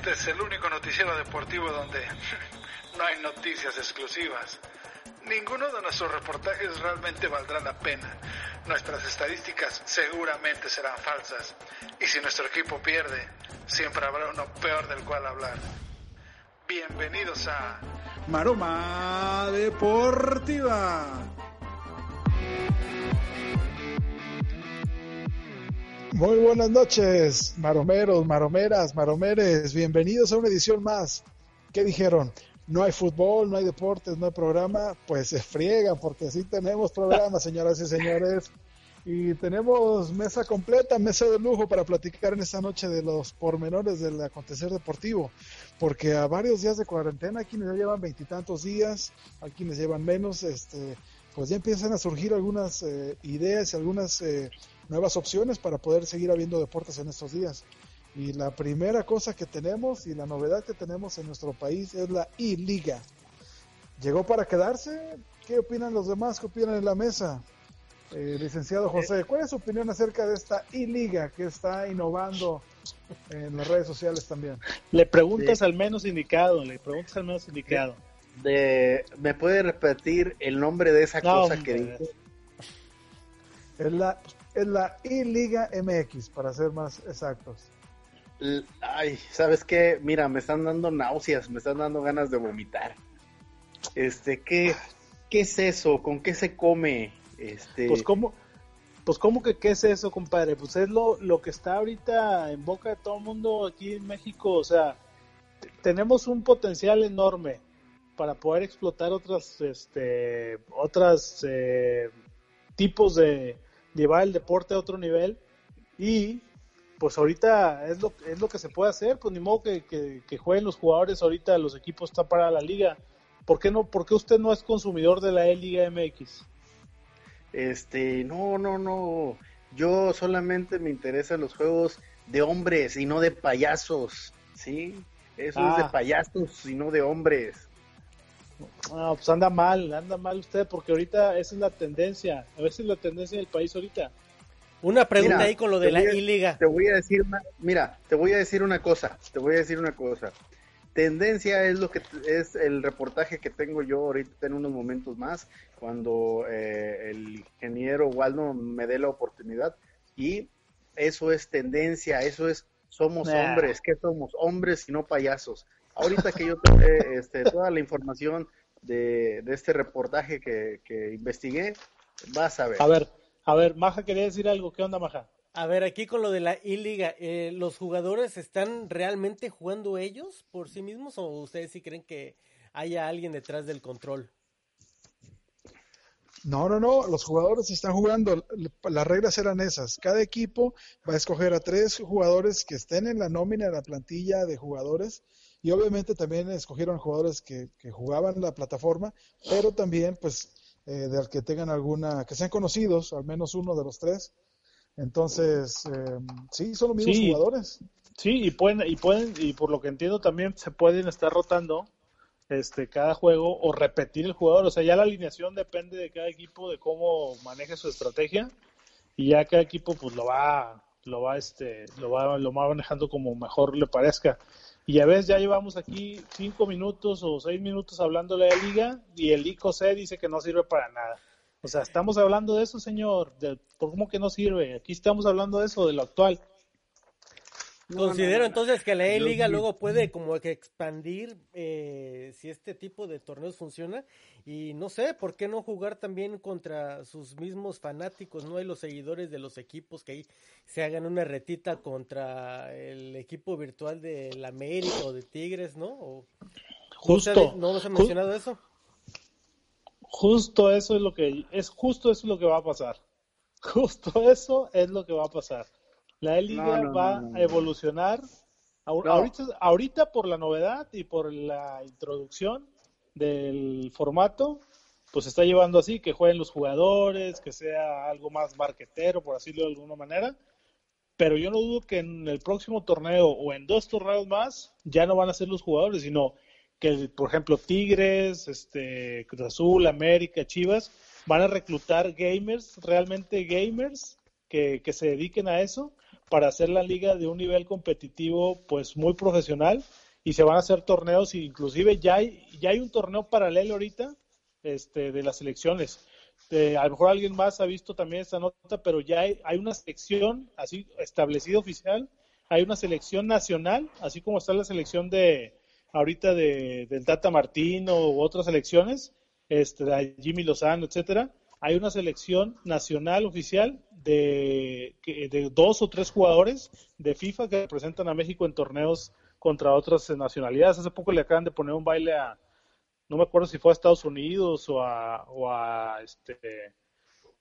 Este es el único noticiero deportivo donde no hay noticias exclusivas. Ninguno de nuestros reportajes realmente valdrá la pena. Nuestras estadísticas seguramente serán falsas. Y si nuestro equipo pierde, siempre habrá uno peor del cual hablar. Bienvenidos a Maroma Deportiva. Muy buenas noches, maromeros, maromeras, maromeres. Bienvenidos a una edición más. ¿Qué dijeron? No hay fútbol, no hay deportes, no hay programa. Pues se friegan porque sí tenemos programa, señoras y señores. Y tenemos mesa completa, mesa de lujo para platicar en esta noche de los pormenores del acontecer deportivo. Porque a varios días de cuarentena, quienes ya llevan veintitantos días, hay quienes llevan menos, este, pues ya empiezan a surgir algunas eh, ideas y algunas eh, nuevas opciones para poder seguir habiendo deportes en estos días. Y la primera cosa que tenemos y la novedad que tenemos en nuestro país es la I-Liga. ¿Llegó para quedarse? ¿Qué opinan los demás? ¿Qué opinan en la mesa? Eh, licenciado José, ¿cuál es su opinión acerca de esta I-Liga que está innovando en las redes sociales también? Le preguntas al menos indicado, le preguntas al menos indicado. De, ¿Me puede repetir el nombre de esa No, cosa hombre. que dijo? Es la, es la I-Liga MX, para ser más exactos. Ay, ¿sabes qué? Mira, me están dando náuseas, me están dando ganas de vomitar. Este, ¿qué, qué es eso? ¿Con qué se come? Este, Pues cómo, pues cómo que qué es eso, compadre. Pues es lo, lo que está ahorita en boca de todo el mundo aquí en México. O sea, tenemos un potencial enorme para poder explotar otras, este, otras eh, tipos de llevar el deporte a otro nivel y pues ahorita es lo, es lo que se puede hacer, pues ni modo que, que, que jueguen los jugadores ahorita, los equipos están para la liga. ¿Por qué no? ¿Por qué usted no es consumidor de la E-Liga MX? Este, no, no, no. Yo solamente me interesan los juegos de hombres y no de payasos, ¿sí? Eso es de Ah. payasos y no de hombres. No, pues anda mal, anda mal usted, porque ahorita esa es la tendencia, a veces la tendencia del país ahorita. Una pregunta Mira, ahí con lo de la I-Liga. Te voy a decir una, mira, te voy a decir una cosa, te voy a decir una cosa. Tendencia es lo que es el reportaje que tengo yo ahorita en unos momentos más, cuando eh, el ingeniero Waldo me dé la oportunidad. Y eso es tendencia, eso es somos Nah. hombres, ¿qué somos? Hombres y no payasos. Ahorita que yo tengo este, toda la información de, de este reportaje que, que investigué, vas a ver. A ver, a ver, Maja quería decir algo, ¿qué onda Maja? A ver, aquí con lo de la I-Liga, eh, ¿los jugadores están realmente jugando ellos por sí mismos o ustedes sí creen que haya alguien detrás del control? No, no, no, los jugadores están jugando, las reglas eran esas. Cada equipo va a escoger a tres jugadores que estén en la nómina, en la plantilla de jugadores, y obviamente también escogieron jugadores que, que jugaban la plataforma, pero también pues eh, de que tengan alguna, que sean conocidos, al menos uno de los tres. Entonces, eh, sí, son los mismos Sí. jugadores. Sí, y pueden, y pueden, y por lo que entiendo también se pueden estar rotando este cada juego o repetir el jugador, o sea, ya la alineación depende de cada equipo de cómo maneje su estrategia y ya cada equipo pues lo va lo va este lo va lo va manejando como mejor le parezca. Y ya ves, ya llevamos aquí cinco minutos o seis minutos hablando de la liga y el ICO C dice que no sirve para nada. O sea, estamos hablando de eso, señor. De, ¿Cómo que no sirve? Aquí estamos hablando de eso, de lo actual. Considero entonces que la E-Liga luego puede como que expandir eh, si este tipo de torneos funciona y no sé, ¿por qué no jugar también contra sus mismos fanáticos? No hay los seguidores de los equipos que ahí se hagan una retita contra el equipo virtual del América o de Tigres, ¿no? O- Justo. ¿No nos ha mencionado eso? Justo eso es lo que es justo eso es lo que va a pasar. Justo eso es lo que va a pasar. La No, no, va no, a evolucionar. Ahorita, ahorita por la novedad y por la introducción del formato, pues está llevando así, que jueguen los jugadores, que sea algo más marquetero, por así decirlo de alguna manera. Pero yo no dudo que en el próximo torneo o en dos torneos más ya no van a ser los jugadores, sino que, por ejemplo, Tigres, este, Cruz Azul, América, Chivas, van a reclutar gamers, realmente gamers, que, que se dediquen a eso para hacer la liga de un nivel competitivo pues muy profesional y se van a hacer torneos inclusive ya hay, ya hay un torneo paralelo ahorita este, de las elecciones. a lo mejor alguien más ha visto también esta nota, pero ya hay, hay una selección así establecida oficial, hay una selección nacional, así como está la selección de ahorita de, del Tata Martino u otras selecciones, este, de Jimmy Lozano, etcétera, hay una selección nacional oficial de, de dos o tres jugadores de FIFA que representan a México en torneos contra otras nacionalidades. Hace poco le acaban de poner un baile a, no me acuerdo si fue a Estados Unidos o a, o a este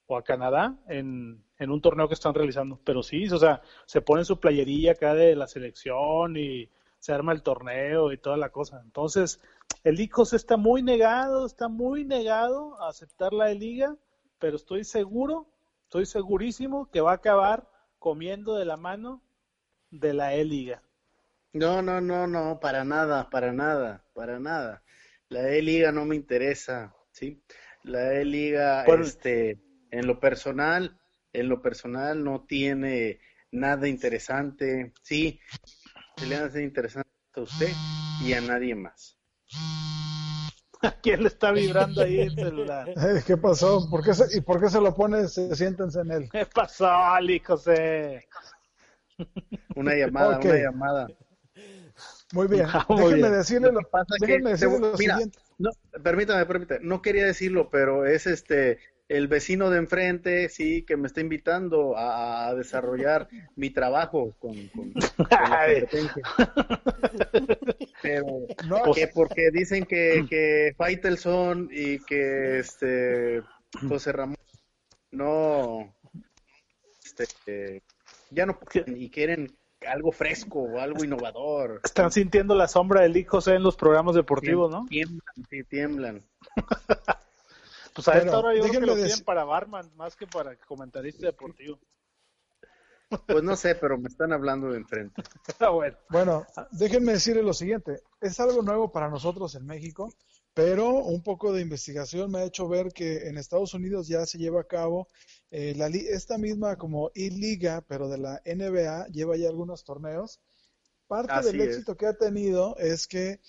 o a Canadá en, en un torneo que están realizando. Pero sí, o sea, se pone su playerilla acá de la selección y se arma el torneo y toda la cosa. Entonces, el ICOS está muy negado, está muy negado a aceptar la liga, pero estoy seguro, estoy segurísimo que va a acabar comiendo de la mano de la E-Liga. No, no, no, no, para nada, para nada, para nada. La E-Liga no me interesa, ¿sí? La E-Liga, este, en lo personal, en lo personal no tiene nada interesante, sí, le hace interesante a usted y a nadie más. ¿A quién le está vibrando ahí el celular? ¿Qué pasó? ¿Por qué se, ¿Y por qué se lo pone? Se, siéntense en él. ¿Qué pasó, Ali José? Una llamada, una llamada. Muy bien. Ah, déjenme decirle lo, déjenme decirle lo siguiente. No, permítame, permítame. No quería decirlo, pero es este el vecino de enfrente, sí, que me está invitando a, desarrollar mi trabajo con, con, la Pero no, que porque dicen que, que Faitelson y que este José Ramón no este, ya no y quieren algo fresco o algo innovador. Están sintiendo la sombra del hijo en los programas deportivos, ¿no? Tiemblan, sí, tiemblan. pues a esta hora yo creo que lo tienen para barman más que para comentarista deportivo. Pues no sé, pero me están hablando de enfrente. Ah, bueno. bueno, déjenme decirle lo siguiente. Es algo nuevo para nosotros en México, pero un poco de investigación me ha hecho ver que en Estados Unidos ya se lleva a cabo eh, la, esta misma como I-Liga, pero de la NBA, lleva ya algunos torneos. Parte del éxito que ha tenido es que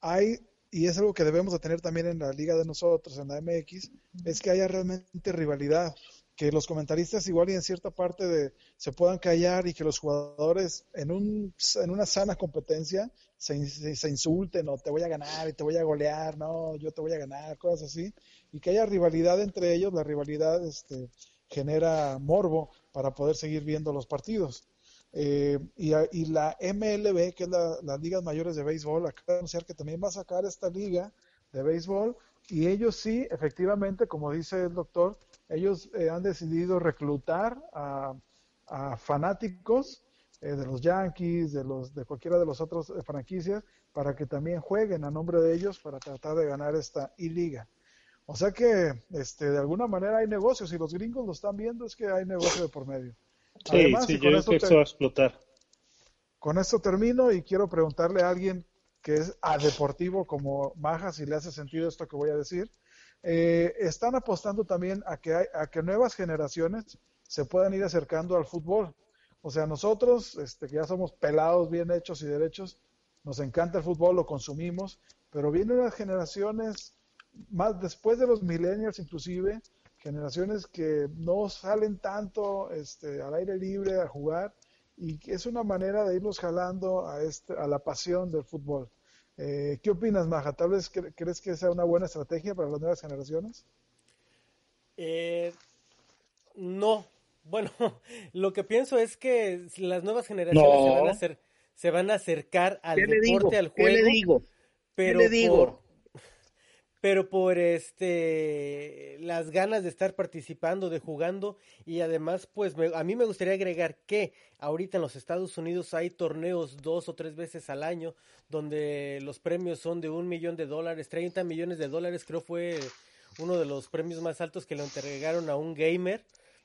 hay, y es algo que debemos de tener también en la liga de nosotros, en la MX, es que haya realmente rivalidad que los comentaristas igual y en cierta parte de, se puedan callar y que los jugadores en, un, en una sana competencia se, se, insulten o te voy a ganar y te voy a golear, no, yo te voy a ganar, cosas así, y que haya rivalidad entre ellos, la rivalidad este, genera morbo para poder seguir viendo los partidos. Eh, y, y, la MLB, que es la, las ligas mayores de béisbol, acaba de anunciar que también va a sacar esta liga de béisbol y ellos sí, efectivamente, como dice el doctor, ellos eh, han decidido reclutar a, fanáticos eh, de los Yankees, de los de cualquiera de los otros eh, franquicias, para que también jueguen a nombre de ellos para tratar de ganar esta I-Liga. O sea que este, de alguna manera hay negocios, y los gringos lo están viendo, es que hay negocio de por medio. Sí, sí, yo creo que eso va a explotar. Con esto termino y quiero preguntarle a alguien que es a deportivo como Maja, si le hace sentido esto que voy a decir. Eh, están apostando también a que, a que nuevas generaciones se puedan ir acercando al fútbol. O sea, nosotros, este, que ya somos pelados, bien hechos y derechos, nos encanta el fútbol, lo consumimos, pero vienen las generaciones, más después de los millennials inclusive, generaciones que no salen tanto este, al aire libre a jugar y es una manera de irlos jalando a, este, a la pasión del fútbol. Eh, ¿Qué opinas, Maja? ¿Tal vez crees que sea una buena estrategia para las nuevas generaciones? Eh, no. Bueno, lo que pienso es que las nuevas generaciones se, van a hacer, se van a acercar al deporte, al juego. ¿Qué le digo? Pero ¿Qué le digo? Pero por este las ganas de estar participando, de jugando y además pues a mí me gustaría agregar que ahorita en los Estados Unidos hay torneos dos o tres veces al año donde los premios son de un millón de dólares, 30 millones de dólares creo fue uno de los premios más altos que le entregaron a un gamer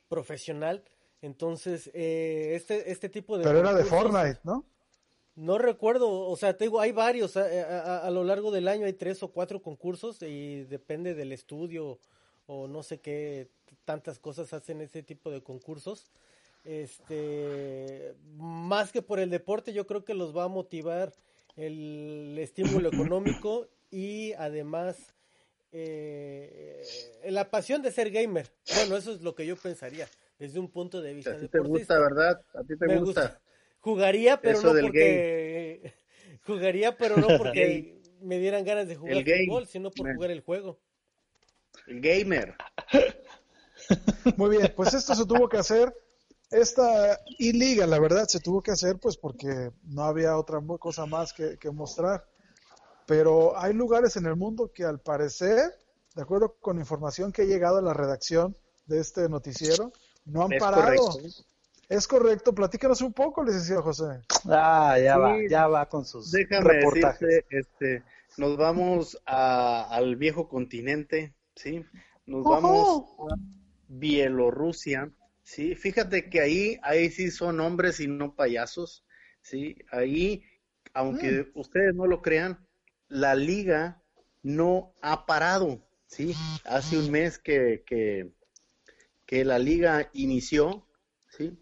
profesional. Entonces, eh, este, este tipo de... Pero era de Fortnite, ¿no? No recuerdo, o sea, te digo, hay varios, a, lo largo del año hay tres o cuatro concursos y depende del estudio o no sé qué tantas cosas hacen ese tipo de concursos. Este, más que por el deporte, yo creo que los va a motivar el estímulo económico y además eh, la pasión de ser gamer. Bueno, eso es lo que yo pensaría desde un punto de vista. A ti te gusta, ¿verdad? A ti te gusta. Jugaría, pero no porque. Jugaría, pero no porque me dieran ganas de jugar fútbol, sino por jugar el juego. El gamer. Muy bien, pues esto se tuvo que hacer. Esta I-Liga, la verdad, se tuvo que hacer pues porque no había otra cosa más que, que mostrar. Pero hay lugares en el mundo que al parecer, de acuerdo con información que ha llegado a la redacción de este noticiero, no han parado. Es correcto, platícanos un poco, licenciado José. Ah, ya va, ya va con sus Déjame reportajes. este, nos vamos al viejo continente, ¿sí? Nos vamos a Bielorrusia, ¿sí? Fíjate que ahí, ahí sí son hombres y no payasos, ¿sí? Ahí, aunque mm. ustedes no lo crean, la liga no ha parado, ¿sí? Hace un mes que, que, que la liga inició, ¿sí?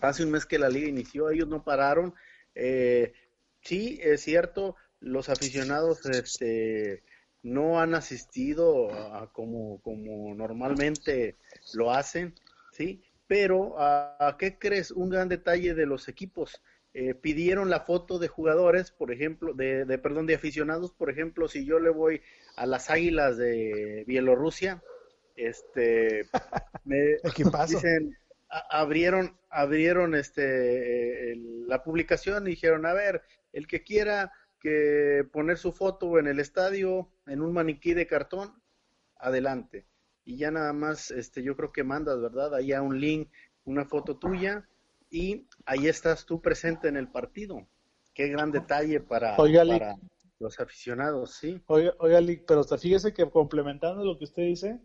Hace un mes que la liga inició, ellos no pararon. Eh, sí, es cierto, los aficionados este, no han asistido a, como, como normalmente lo hacen, ¿sí? Pero, ¿a, qué crees? Un gran detalle de los equipos. Eh, pidieron la foto de jugadores, por ejemplo, de, de, perdón, de aficionados, por ejemplo, si yo le voy a las Águilas de Bielorrusia, este, me dicen, abrieron, abrieron este, la publicación y dijeron, a ver, el que quiera que poner su foto en el estadio, en un maniquí de cartón, adelante. Y ya nada más, este, yo creo que mandas, ¿verdad? Ahí a un link, una foto tuya, y ahí estás tú presente en el partido. Qué gran detalle para, para los aficionados, sí. Oiga, oiga, pero fíjese que complementando lo que usted dice,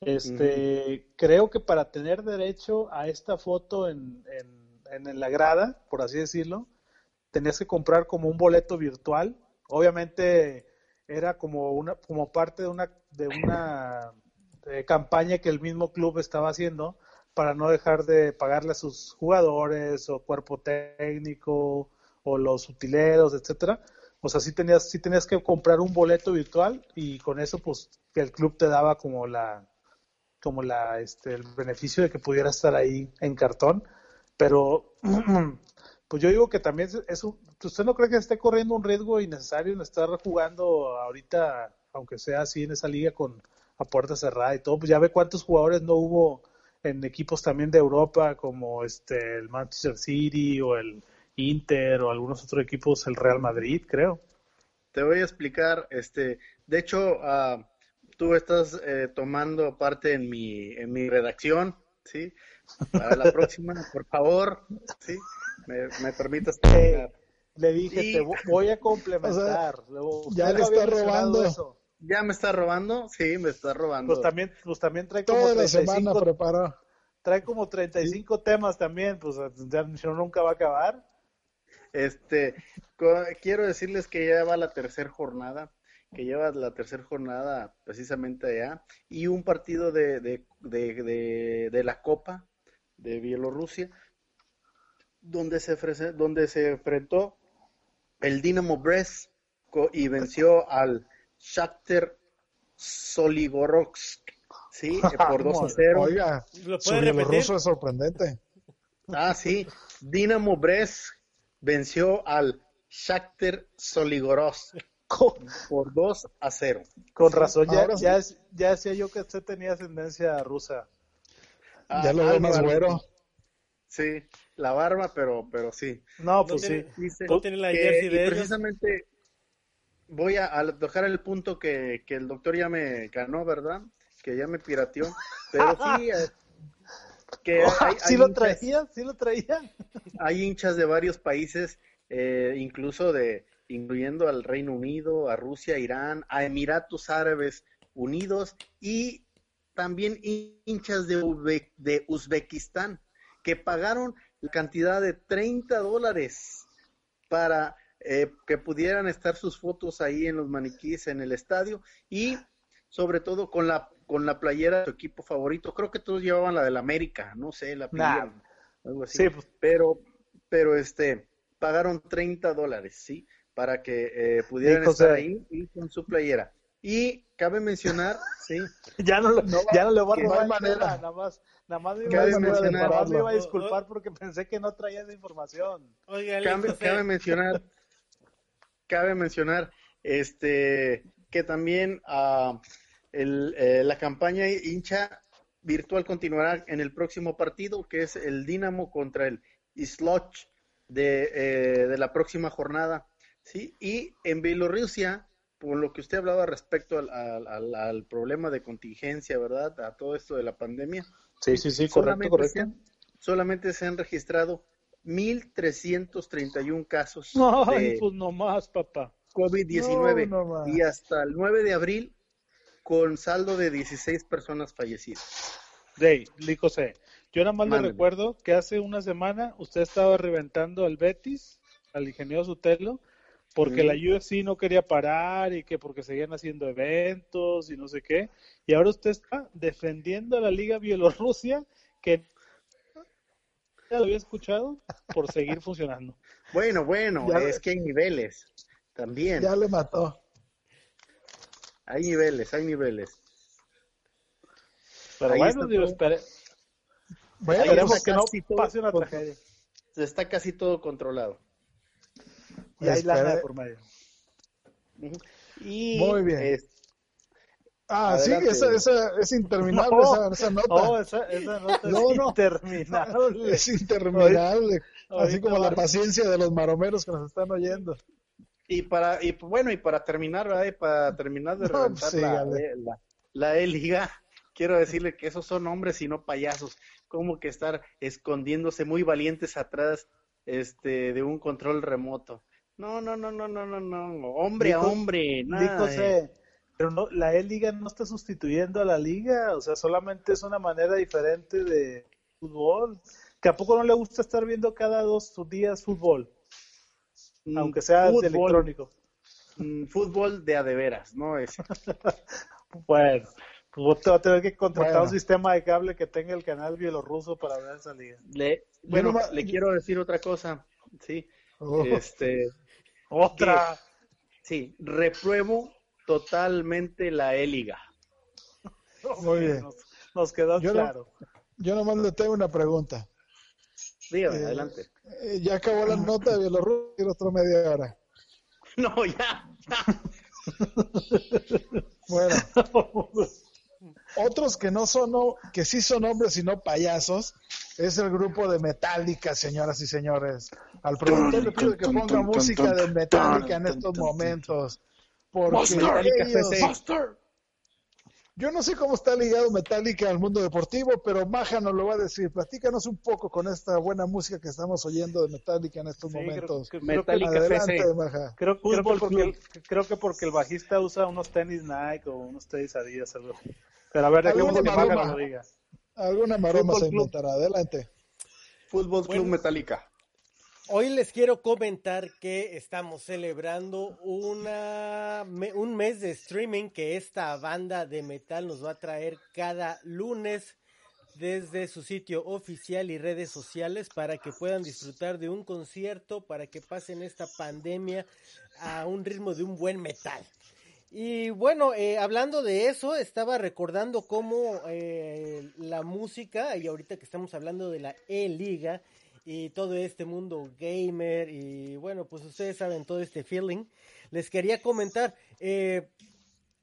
este, creo que para tener derecho a esta foto en, en, la grada, por así decirlo, tenías que comprar como un boleto virtual. Obviamente era como una, como parte de una, de una campaña que el mismo club estaba haciendo para no dejar de pagarle a sus jugadores o cuerpo técnico o los utileros, etcétera. O sea, sí tenías, sí tenías que comprar un boleto virtual y con eso pues que el club te daba como la, como la, este, el beneficio de que pudiera estar ahí en cartón, pero pues yo digo que también es un, ¿usted no cree que esté corriendo un riesgo innecesario en estar jugando ahorita, aunque sea así en esa liga con a puerta cerrada y todo? Pues ya ve cuántos jugadores no hubo en equipos también de Europa como este el Manchester City o el Inter o algunos otros equipos, el Real Madrid, creo. Te voy a explicar, este, de hecho, uh, tú estás eh, tomando parte en mi, en mi redacción, ¿sí? Para la próxima, por favor, ¿sí? Me, me permitas Le dije, te voy a complementar. ya le está robando. Eso. ¿Ya me está robando? Sí, me está robando. Pues también, pues también trae como Toda 35, la semana preparó. Trae como 35 temas también, pues ya nunca va a acabar. Este, quiero decirles que ya va la tercera jornada que lleva la tercera jornada precisamente allá, y un partido de, de, de, de, la Copa de Bielorrusia, donde se, donde se enfrentó el Dinamo Brest y venció al Shakhtar Soligorsk, ¿sí? Por 2 a 0. Oiga, su bielorruso es sorprendente. Ah, sí. Dinamo Brest venció al Shakhtar Por 2 a 0. Con razón, ya, ya, ya, decía yo que usted tenía ascendencia rusa. Ah, ya lo veo más güero. Sí, la barba, pero, pero sí. No, pues sí. no tiene la jersey de precisamente, voy a, a tocar el punto que, que, el doctor ya me ganó, ¿verdad? Que ya me pirateó. Pero sí, eh, que hay, hay ¿Sí lo traían? ¿Sí lo traían? Hay hinchas de varios países, eh, incluso de, incluyendo al Reino Unido, a Rusia, Irán, a Emiratos Árabes Unidos y también hinchas de, Uzbe de Uzbekistán que pagaron la cantidad de 30 dólares para eh, que pudieran estar sus fotos ahí en los maniquíes en el estadio y sobre todo con la con la playera de su equipo favorito. Creo que todos llevaban la del América, no sé, la playera, algo así. Sí, pues. Pero, pero este, pagaron 30 dólares, ¿sí? Para que eh, pudieran estar ahí y con su playera. Y cabe mencionar, sí. ya no, ya no le voy a robar manera. Nada más, nada más me iba, a, mencionar, nada más me iba a disculpar porque pensé que no traía esa información. Oiga, cabe, cabe mencionar, cabe mencionar, este, que también uh, el, eh, la campaña hincha virtual continuará en el próximo partido, que es el Dinamo contra el Isloch de, eh, de la próxima jornada. ¿Sí? Y en Bielorrusia, por lo que usted hablaba respecto al, al, al, problema de contingencia, ¿verdad? A todo esto de la pandemia. Sí, sí, sí, correcto, correcto. Se han, solamente se han registrado 1.331 casos. Ay, de pues no más, papá. COVID-19. No, no y hasta el 9 de abril con saldo de 16 personas fallecidas. Dey, José, yo nada más le recuerdo que hace una semana usted estaba reventando al Betis, al ingeniero Sutelo, porque la UFC no quería parar y que porque seguían haciendo eventos y no sé qué. Y ahora usted está defendiendo a la Liga Bielorrusia, que ya lo había escuchado, por seguir funcionando. Bueno, bueno, es que hay niveles también. Ya le mató. Hay niveles, hay niveles. Pero bueno, digo, espere... bueno, esperemos que no pase una tragedia. Está casi todo controlado. Y hay lana por medio. Y Muy bien. ah, sí, esa, esa, es interminable esa, esa, nota. No, esa, esa nota no, es no. interminable. Es interminable. Así como la paciencia de los maromeros que nos están oyendo. Y para, y bueno, y para terminar, ¿verdad? Y para terminar de reventar la, la, la E-Liga, quiero decirle que esos son hombres y no payasos. Como que estar escondiéndose muy valientes atrás este de un control remoto. No, no, no, no, no, no, no. Hombre a hombre, nada. pero no, la E-Liga no está sustituyendo a la Liga, o sea, solamente es una manera diferente de fútbol. ¿Que a poco no le gusta estar viendo cada dos días fútbol? Mm, aunque sea electrónico. Mm, fútbol de adeveras, ¿no? Es... bueno, pues te va a tener que contratar un sistema de cable que tenga el canal bielorruso para ver esa liga. Le, bueno, le quiero decir otra cosa, sí. Oh. Este, otra. sí, repruebo totalmente la E-Liga. Muy bien. Nos, quedó claro. yo nomás le tengo una pregunta. Dígame, eh, adelante. Eh, ya acabó la nota de Bielorrusia y otro media hora. No, ya. bueno. Otros que no son, que sí son hombres y no payasos, es el grupo de Metallica, señoras y señores. Al productor le pido que ponga música de Metallica en estos momentos. Porque ellos, yo no sé cómo está ligado Metallica al mundo deportivo, pero Maja nos lo va a decir. Platícanos un poco con esta buena música que estamos oyendo de Metallica en estos momentos. Creo, Metallica Adelante, Maja. Creo, creo, que porque el, creo, que porque el, bajista usa unos tenis Nike o unos tenis Adidas, algo Pero a ver, dejemos que Maja nos lo diga. Alguna maroma se inventará. Adelante. Fútbol Club Metallica. Hoy les quiero comentar que estamos celebrando una, un mes de streaming que esta banda de metal nos va a traer cada lunes desde su sitio oficial y redes sociales para que puedan disfrutar de un concierto, para que pasen esta pandemia a un ritmo de un buen metal. Y bueno, eh, hablando de eso, estaba recordando cómo eh, la música, y ahorita que estamos hablando de la E-Liga, y todo este mundo gamer y bueno, pues ustedes saben todo este feeling. Les quería comentar, eh,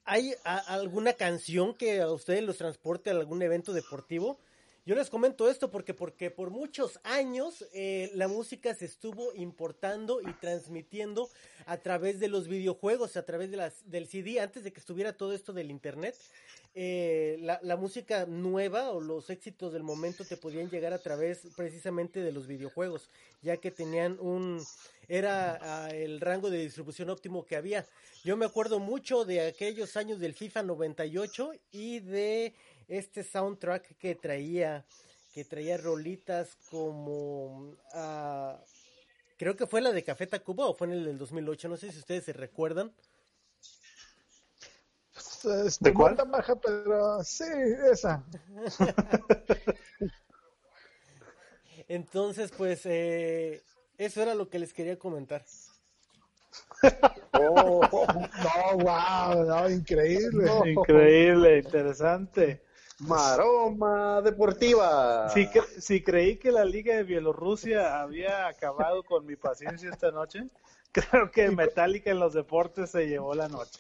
¿hay alguna canción que a ustedes los transporte a algún evento deportivo? Yo les comento esto porque, porque por muchos años eh, la música se estuvo importando y transmitiendo a través de los videojuegos, a través de las, del CD, antes de que estuviera todo esto del internet. Eh, la, la, música nueva o los éxitos del momento te podían llegar a través precisamente de los videojuegos, ya que tenían un era uh, el rango de distribución óptimo que había. Yo me acuerdo mucho de aquellos años del FIFA 98 y de este soundtrack que traía, que traía rolitas como, uh, creo que fue la de Café Tacuba o fue en el del 2008, no sé si ustedes se recuerdan. Pues, ¿De cuál? baja, pero sí, esa. Entonces, pues, eh, eso era lo que les quería comentar. Oh, no, wow, no, increíble. Increíble, interesante. Maroma deportiva. Si, cre si creí que la Liga de Bielorrusia había acabado con mi paciencia esta noche, creo que Metallica en los deportes se llevó la noche.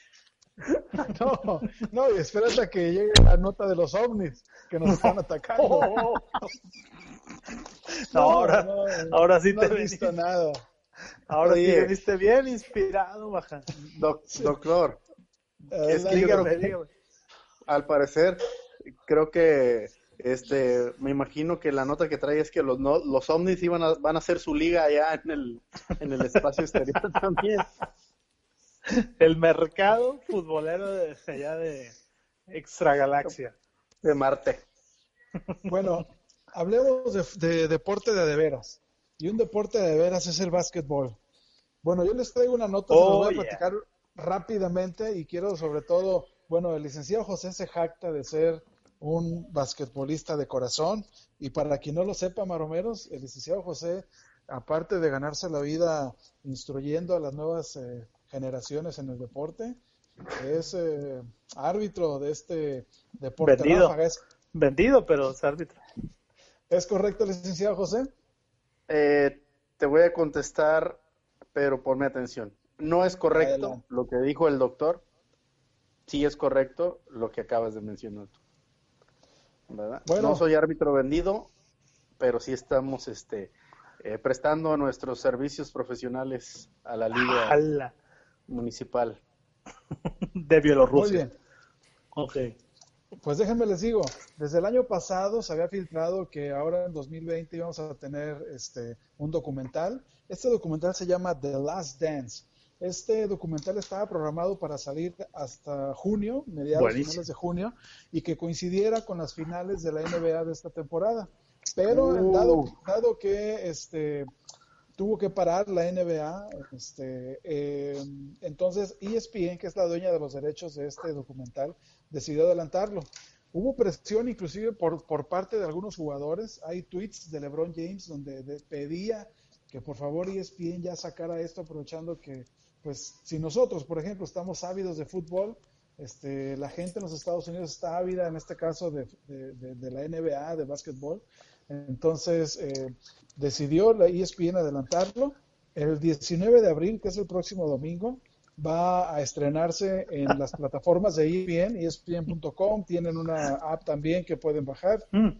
No, no, y espérate a que llegue la nota de los ovnis que nos están atacando. No, ahora, no, ahora sí no te he visto nada. Ahora Oye, sí veniste bien inspirado, baja. Doc, doctor, es que yo creo que, al parecer, creo que este, me imagino que la nota que trae es que los, no, los ovnis iban a, van a hacer su liga allá en el, en el espacio exterior también. El mercado futbolero de allá de extragalaxia. De Marte. Bueno, hablemos de, de, deporte de de veras. Y un deporte de, de veras es el básquetbol. Bueno, yo les traigo una nota, oh, voy a platicar yeah. rápidamente y quiero sobre todo, bueno, el licenciado José se jacta de ser un basquetbolista de corazón y para quien no lo sepa, maromeros, el licenciado José, aparte de ganarse la vida instruyendo a las nuevas eh, generaciones en el deporte, es eh, árbitro de este deporte. Vendido, es... Vendido pero es árbitro. ¿Es correcto, licenciado José? Eh, te voy a contestar, pero ponme atención. No es correcto Adelante. lo que dijo el doctor. Sí es correcto lo que acabas de mencionar tú. ¿verdad? Bueno. No soy árbitro vendido, pero sí estamos este, eh, prestando nuestros servicios profesionales a la liga ¡Hala! Municipal de Bielorrusia. Muy bien. Okay. Pues déjenme les digo, desde el año pasado se había filtrado que ahora en 2020 íbamos a tener este un documental. Este documental se llama The Last Dance. Este documental estaba programado para salir hasta junio, mediados finales de junio, y que coincidiera con las finales de la NBA de esta temporada. Pero uh. dado, dado que este tuvo que parar la NBA, este, eh, entonces ESPN, que es la dueña de los derechos de este documental, decidió adelantarlo. Hubo presión inclusive por, por parte de algunos jugadores. Hay tweets de LeBron James donde de, pedía que por favor ESPN ya sacara esto aprovechando que, pues, si nosotros, por ejemplo, estamos ávidos de fútbol, este, la gente en los Estados Unidos está ávida, en este caso, de, de, de la NBA, de básquetbol. Entonces, eh, decidió la ESPN adelantarlo. El 19 de abril, que es el próximo domingo, va a estrenarse en las plataformas de ESPN, ESPN.com. Tienen una app también que pueden bajar. Mm.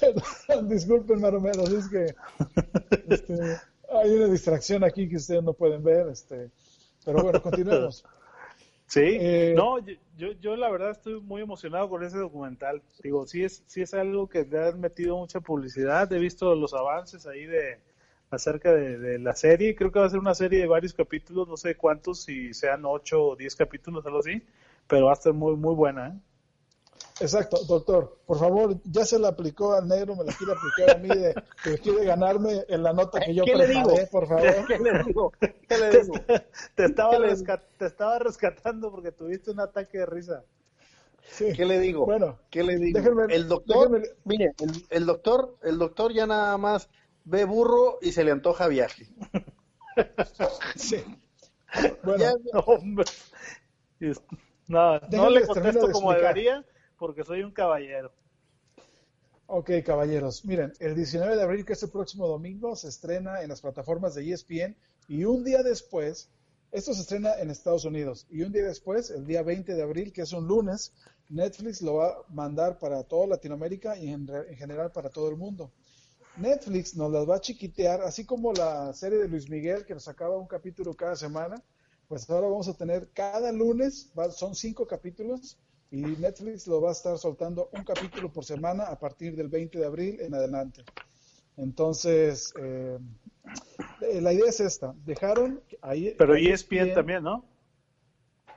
Perdón, disculpen, maromeros, es que este, hay una distracción aquí que ustedes no pueden ver. Este, pero bueno, continuemos. Sí, eh, no, yo, yo la verdad estoy muy emocionado con ese documental. Digo, sí es, sí es algo que le han metido mucha publicidad. He visto los avances ahí de acerca de, de, la serie. Creo que va a ser una serie de varios capítulos, no sé cuántos, si sean ocho o diez capítulos, algo así, pero va a estar muy, muy buena. ¿eh? Exacto, doctor. Por favor, ya se la aplicó al negro, me la quiere aplicar a mí de que quiere ganarme en la nota que yo ¿Qué preparé, le digo? por favor. ¿Qué le digo? ¿Qué le digo? Te, te, estaba rescat, te estaba rescatando porque tuviste un ataque de risa. Sí. ¿Qué le digo? Bueno, ¿qué le digo? Déjenme, el doctor, déjenme... mire, el, el, doctor, el doctor ya nada más ve burro y se le antoja viaje. sí. Bueno, ya, no, hombre. No, no le contesto como debería porque soy un caballero. Ok, caballeros. Miren, el 19 de abril, que es el próximo domingo, se estrena en las plataformas de ESPN y un día después, esto se estrena en Estados Unidos, y un día después, el día 20 de abril, que es un lunes, Netflix lo va a mandar para toda Latinoamérica y en, en general para todo el mundo. Netflix nos las va a chiquitear, así como la serie de Luis Miguel que nos sacaba un capítulo cada semana, pues ahora vamos a tener cada lunes, son cinco capítulos, y Netflix lo va a estar soltando un capítulo por semana a partir del 20 de abril en adelante. Entonces, eh, la idea es esta, dejaron ahí... Pero ESPN, también, ¿no?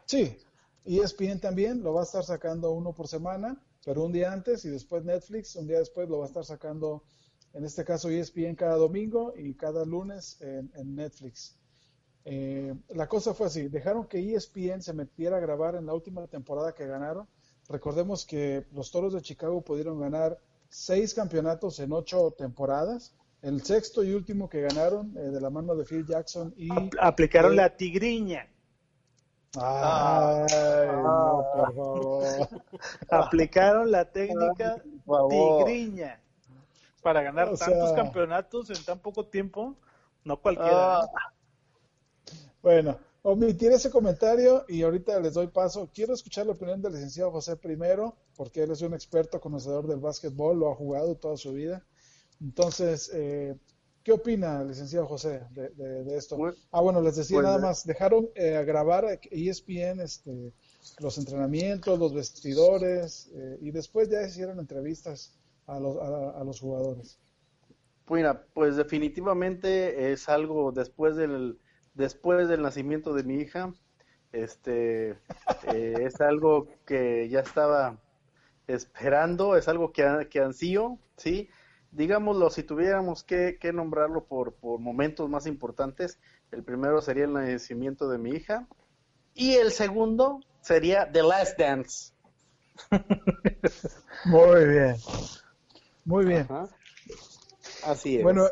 Sí, ESPN también lo va a estar sacando uno por semana, pero un día antes y después Netflix, un día después lo va a estar sacando, en este caso ESPN cada domingo y cada lunes en Netflix. Eh, la cosa fue así, dejaron que ESPN se metiera a grabar en la última temporada que ganaron. Recordemos que los Toros de Chicago pudieron ganar seis campeonatos en ocho temporadas. El sexto y último que ganaron eh, de la mano de Phil Jackson y... Aplicaron la tigriña. Ay, no, por favor. Aplicaron la técnica tigriña para ganar tantos campeonatos en tan poco tiempo. No cualquiera. ¿eh? Ah. Bueno, omitir ese comentario y ahorita les doy paso. Quiero escuchar la opinión del licenciado José primero, porque él es un experto conocedor del básquetbol, lo ha jugado toda su vida. Entonces, eh, ¿qué opina, licenciado José, de, esto? ah, bueno, les decía pues, nada más, dejaron eh, grabar ESPN este, los entrenamientos, los vestidores, eh, y después ya hicieron entrevistas a los, a los jugadores. Bueno, pues definitivamente es algo después del después del nacimiento de mi hija. Este eh, es algo que ya estaba esperando, es algo que, que ansío, ¿sí? Digámoslo, si tuviéramos que, nombrarlo por, por momentos más importantes, el primero sería el nacimiento de mi hija y el segundo sería The Last Dance. Muy bien, muy bien. Así es. Bueno,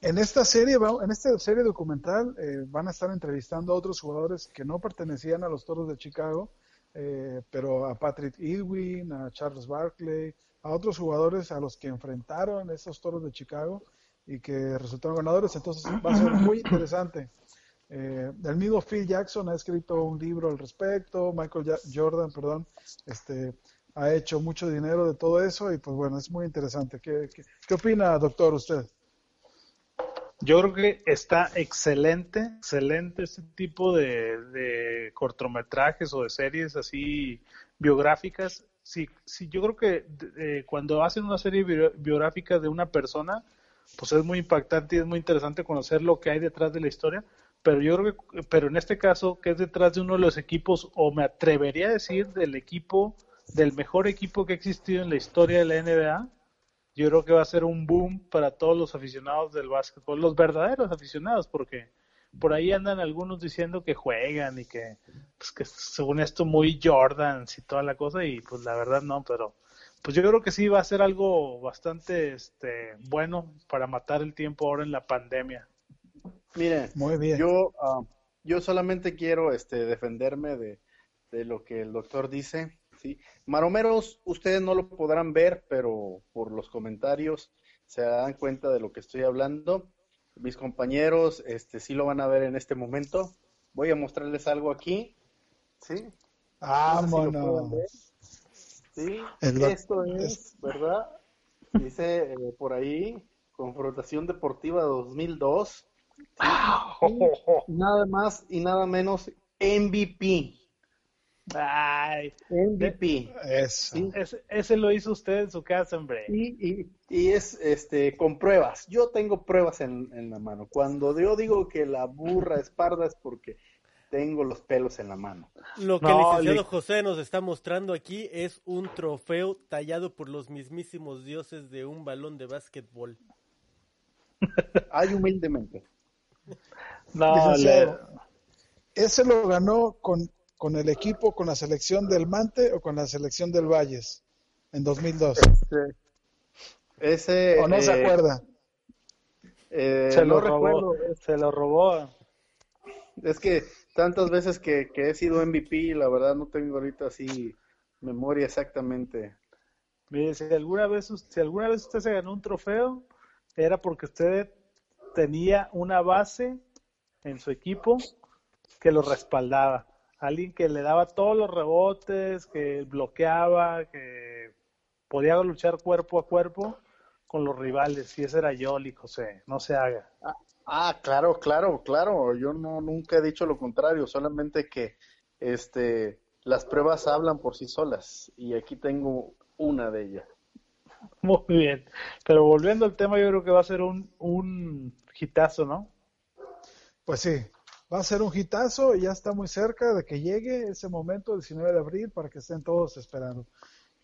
en esta serie, en esta serie documental, eh, van a estar entrevistando a otros jugadores que no pertenecían a los Toros de Chicago, eh, pero a Patrick Ewing, a Charles Barkley, a otros jugadores a los que enfrentaron esos Toros de Chicago y que resultaron ganadores. Entonces va a ser muy interesante. Eh, el mismo Phil Jackson ha escrito un libro al respecto, Michael Jordan, perdón, este, ha hecho mucho dinero de todo eso y pues bueno, es muy interesante. ¿Qué, qué, qué opina, doctor, usted? Yo creo que está excelente, excelente este tipo de, cortometrajes o de series así biográficas. Sí, sí yo creo que eh, cuando hacen una serie biográfica de una persona, pues es muy impactante y es muy interesante conocer lo que hay detrás de la historia. Pero yo creo que, pero en este caso, que es detrás de uno de los equipos, o me atrevería a decir del equipo, del mejor equipo que ha existido en la historia de la NBA, yo creo que va a ser un boom para todos los aficionados del básquetbol, los verdaderos aficionados, porque por ahí andan algunos diciendo que juegan y que, pues, que según esto muy Jordans y toda la cosa, y pues la verdad no, pero pues yo creo que sí va a ser algo bastante este, bueno para matar el tiempo ahora en la pandemia. Mire, muy bien. Yo, ah, yo solamente quiero este, defenderme de, de lo que el doctor dice. ¿Sí? Maromeros, ustedes no lo podrán ver, pero por los comentarios se dan cuenta de lo que estoy hablando. Mis compañeros este, sí lo van a ver en este momento. Voy a mostrarles algo aquí. ¿Sí? Vámonos. sí, esto es, ¿verdad? Dice eh, por ahí, Confrontación Deportiva 2002. Nada más y nada menos MVP. Ay, MVP. Ese, lo hizo usted en su casa, hombre. Y, y, es este con pruebas. Yo tengo pruebas en, en, la mano. Cuando yo digo que la burra es parda es porque tengo los pelos en la mano. Lo que el licenciado José nos está mostrando aquí es un trofeo tallado por los mismísimos dioses de un balón de básquetbol. Ay, humildemente. No, ese lo ganó con con el equipo, con la selección del Mante o con la selección del Valles en 2002? Ese, ¿O no se eh, acuerda? Eh, se, lo robó, se lo robó. Es que tantas veces que, he sido MVP, la verdad no tengo ahorita así memoria exactamente. Mire, si alguna vez, si alguna vez usted se ganó un trofeo, era porque usted tenía una base en su equipo que lo respaldaba. Alguien que le daba todos los rebotes, que bloqueaba, que podía luchar cuerpo a cuerpo con los rivales, y ese era Yoli, José, no se haga. Ah, ah, claro, claro, claro, yo no nunca he dicho lo contrario, solamente que este las pruebas hablan por sí solas y aquí tengo una de ellas. Muy bien, pero volviendo al tema, yo creo que va a ser un, un hitazo, ¿no? Pues sí, va a ser un hitazo y ya está muy cerca de que llegue ese momento, el 19 de abril, para que estén todos esperando.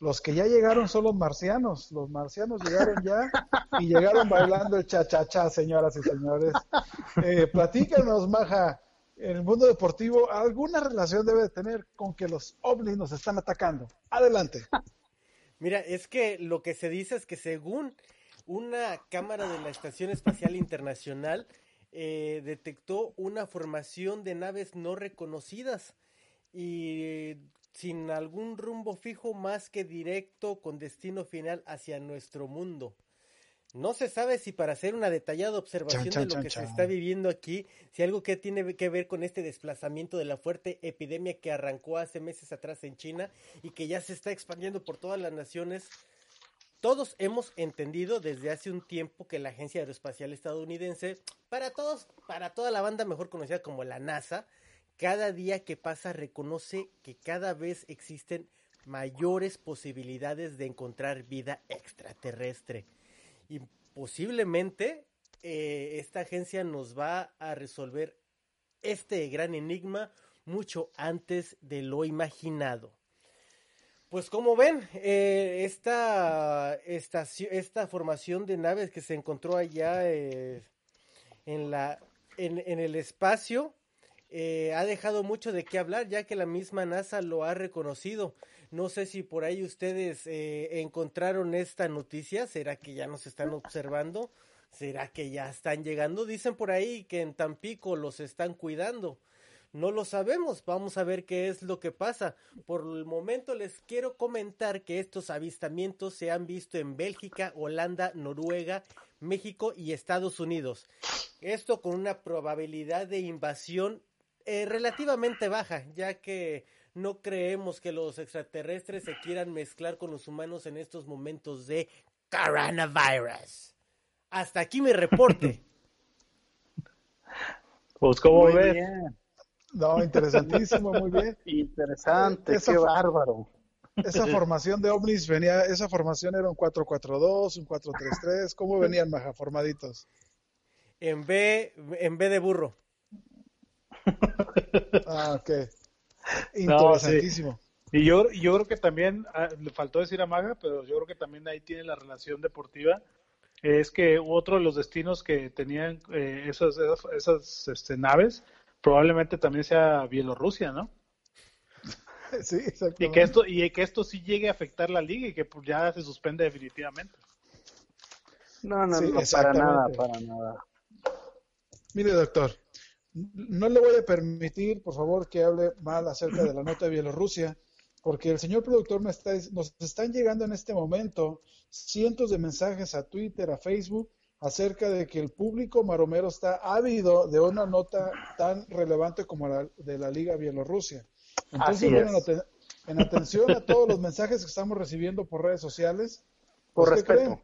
Los que ya llegaron son los marcianos. Los marcianos llegaron ya y llegaron bailando el cha-cha-cha, señoras y señores. Eh, platícanos, Maja, en el mundo deportivo, ¿alguna relación debe tener con que los ovnis nos están atacando? Adelante. Mira, es que lo que se dice es que según una cámara de la Estación Espacial Internacional eh, detectó una formación de naves no reconocidas y sin algún rumbo fijo más que directo con destino final hacia nuestro mundo. No se sabe si para hacer una detallada observación de lo que se está viviendo aquí, si algo que tiene que ver con este desplazamiento de la fuerte epidemia que arrancó hace meses atrás en China y que ya se está expandiendo por todas las naciones. Todos hemos entendido desde hace un tiempo que la Agencia Aeroespacial Estadounidense, para todos, para toda la banda mejor conocida como la NASA, cada día que pasa reconoce que cada vez existen mayores posibilidades de encontrar vida extraterrestre. Y posiblemente eh, esta agencia nos va a resolver este gran enigma mucho antes de lo imaginado. Pues como ven, eh, esta, esta, formación de naves que se encontró allá eh, en, la, en, en el espacio eh, ha dejado mucho de qué hablar, ya que la misma NASA lo ha reconocido. No sé si por ahí ustedes eh, encontraron esta noticia, ¿será que ya nos están observando? ¿Será que ya están llegando? Dicen por ahí que en Tampico los están cuidando. No lo sabemos, vamos a ver qué es lo que pasa. Por el momento les quiero comentar que estos avistamientos se han visto en Bélgica, Holanda, Noruega, México y Estados Unidos. Esto con una probabilidad de invasión eh, relativamente baja, ya que no creemos que los extraterrestres se quieran mezclar con los humanos en estos momentos de coronavirus. Hasta aquí mi reporte. Pues, ¿cómo ves? No, interesantísimo, muy bien. Interesante, qué bárbaro. Esa formación de ovnis venía, esa formación era un 442, un 433, ¿cómo venían, Maja, formaditos? En B, en B de burro. Ah, ok. Interesantísimo. Y yo, yo creo que también, ah, le faltó decir a Maga, pero yo creo que también ahí tiene la relación deportiva. Es que otro de los destinos que tenían eh, esas, esas, este, naves probablemente también sea Bielorrusia, ¿no? Sí, Y que esto, y que esto sí llegue a afectar la liga y que pues, ya se suspende definitivamente. No, no, no, para nada, para nada. Mire, doctor, no le voy a permitir, por favor, que hable mal acerca de la nota de Bielorrusia, porque el señor productor me está, nos están llegando en este momento cientos de mensajes a Twitter, a Facebook, acerca de que el público maromero está ávido de una nota tan relevante como la de la Liga Bielorrusia. Entonces, bueno, en, atención a todos los mensajes que estamos recibiendo por redes sociales, por pues, respeto.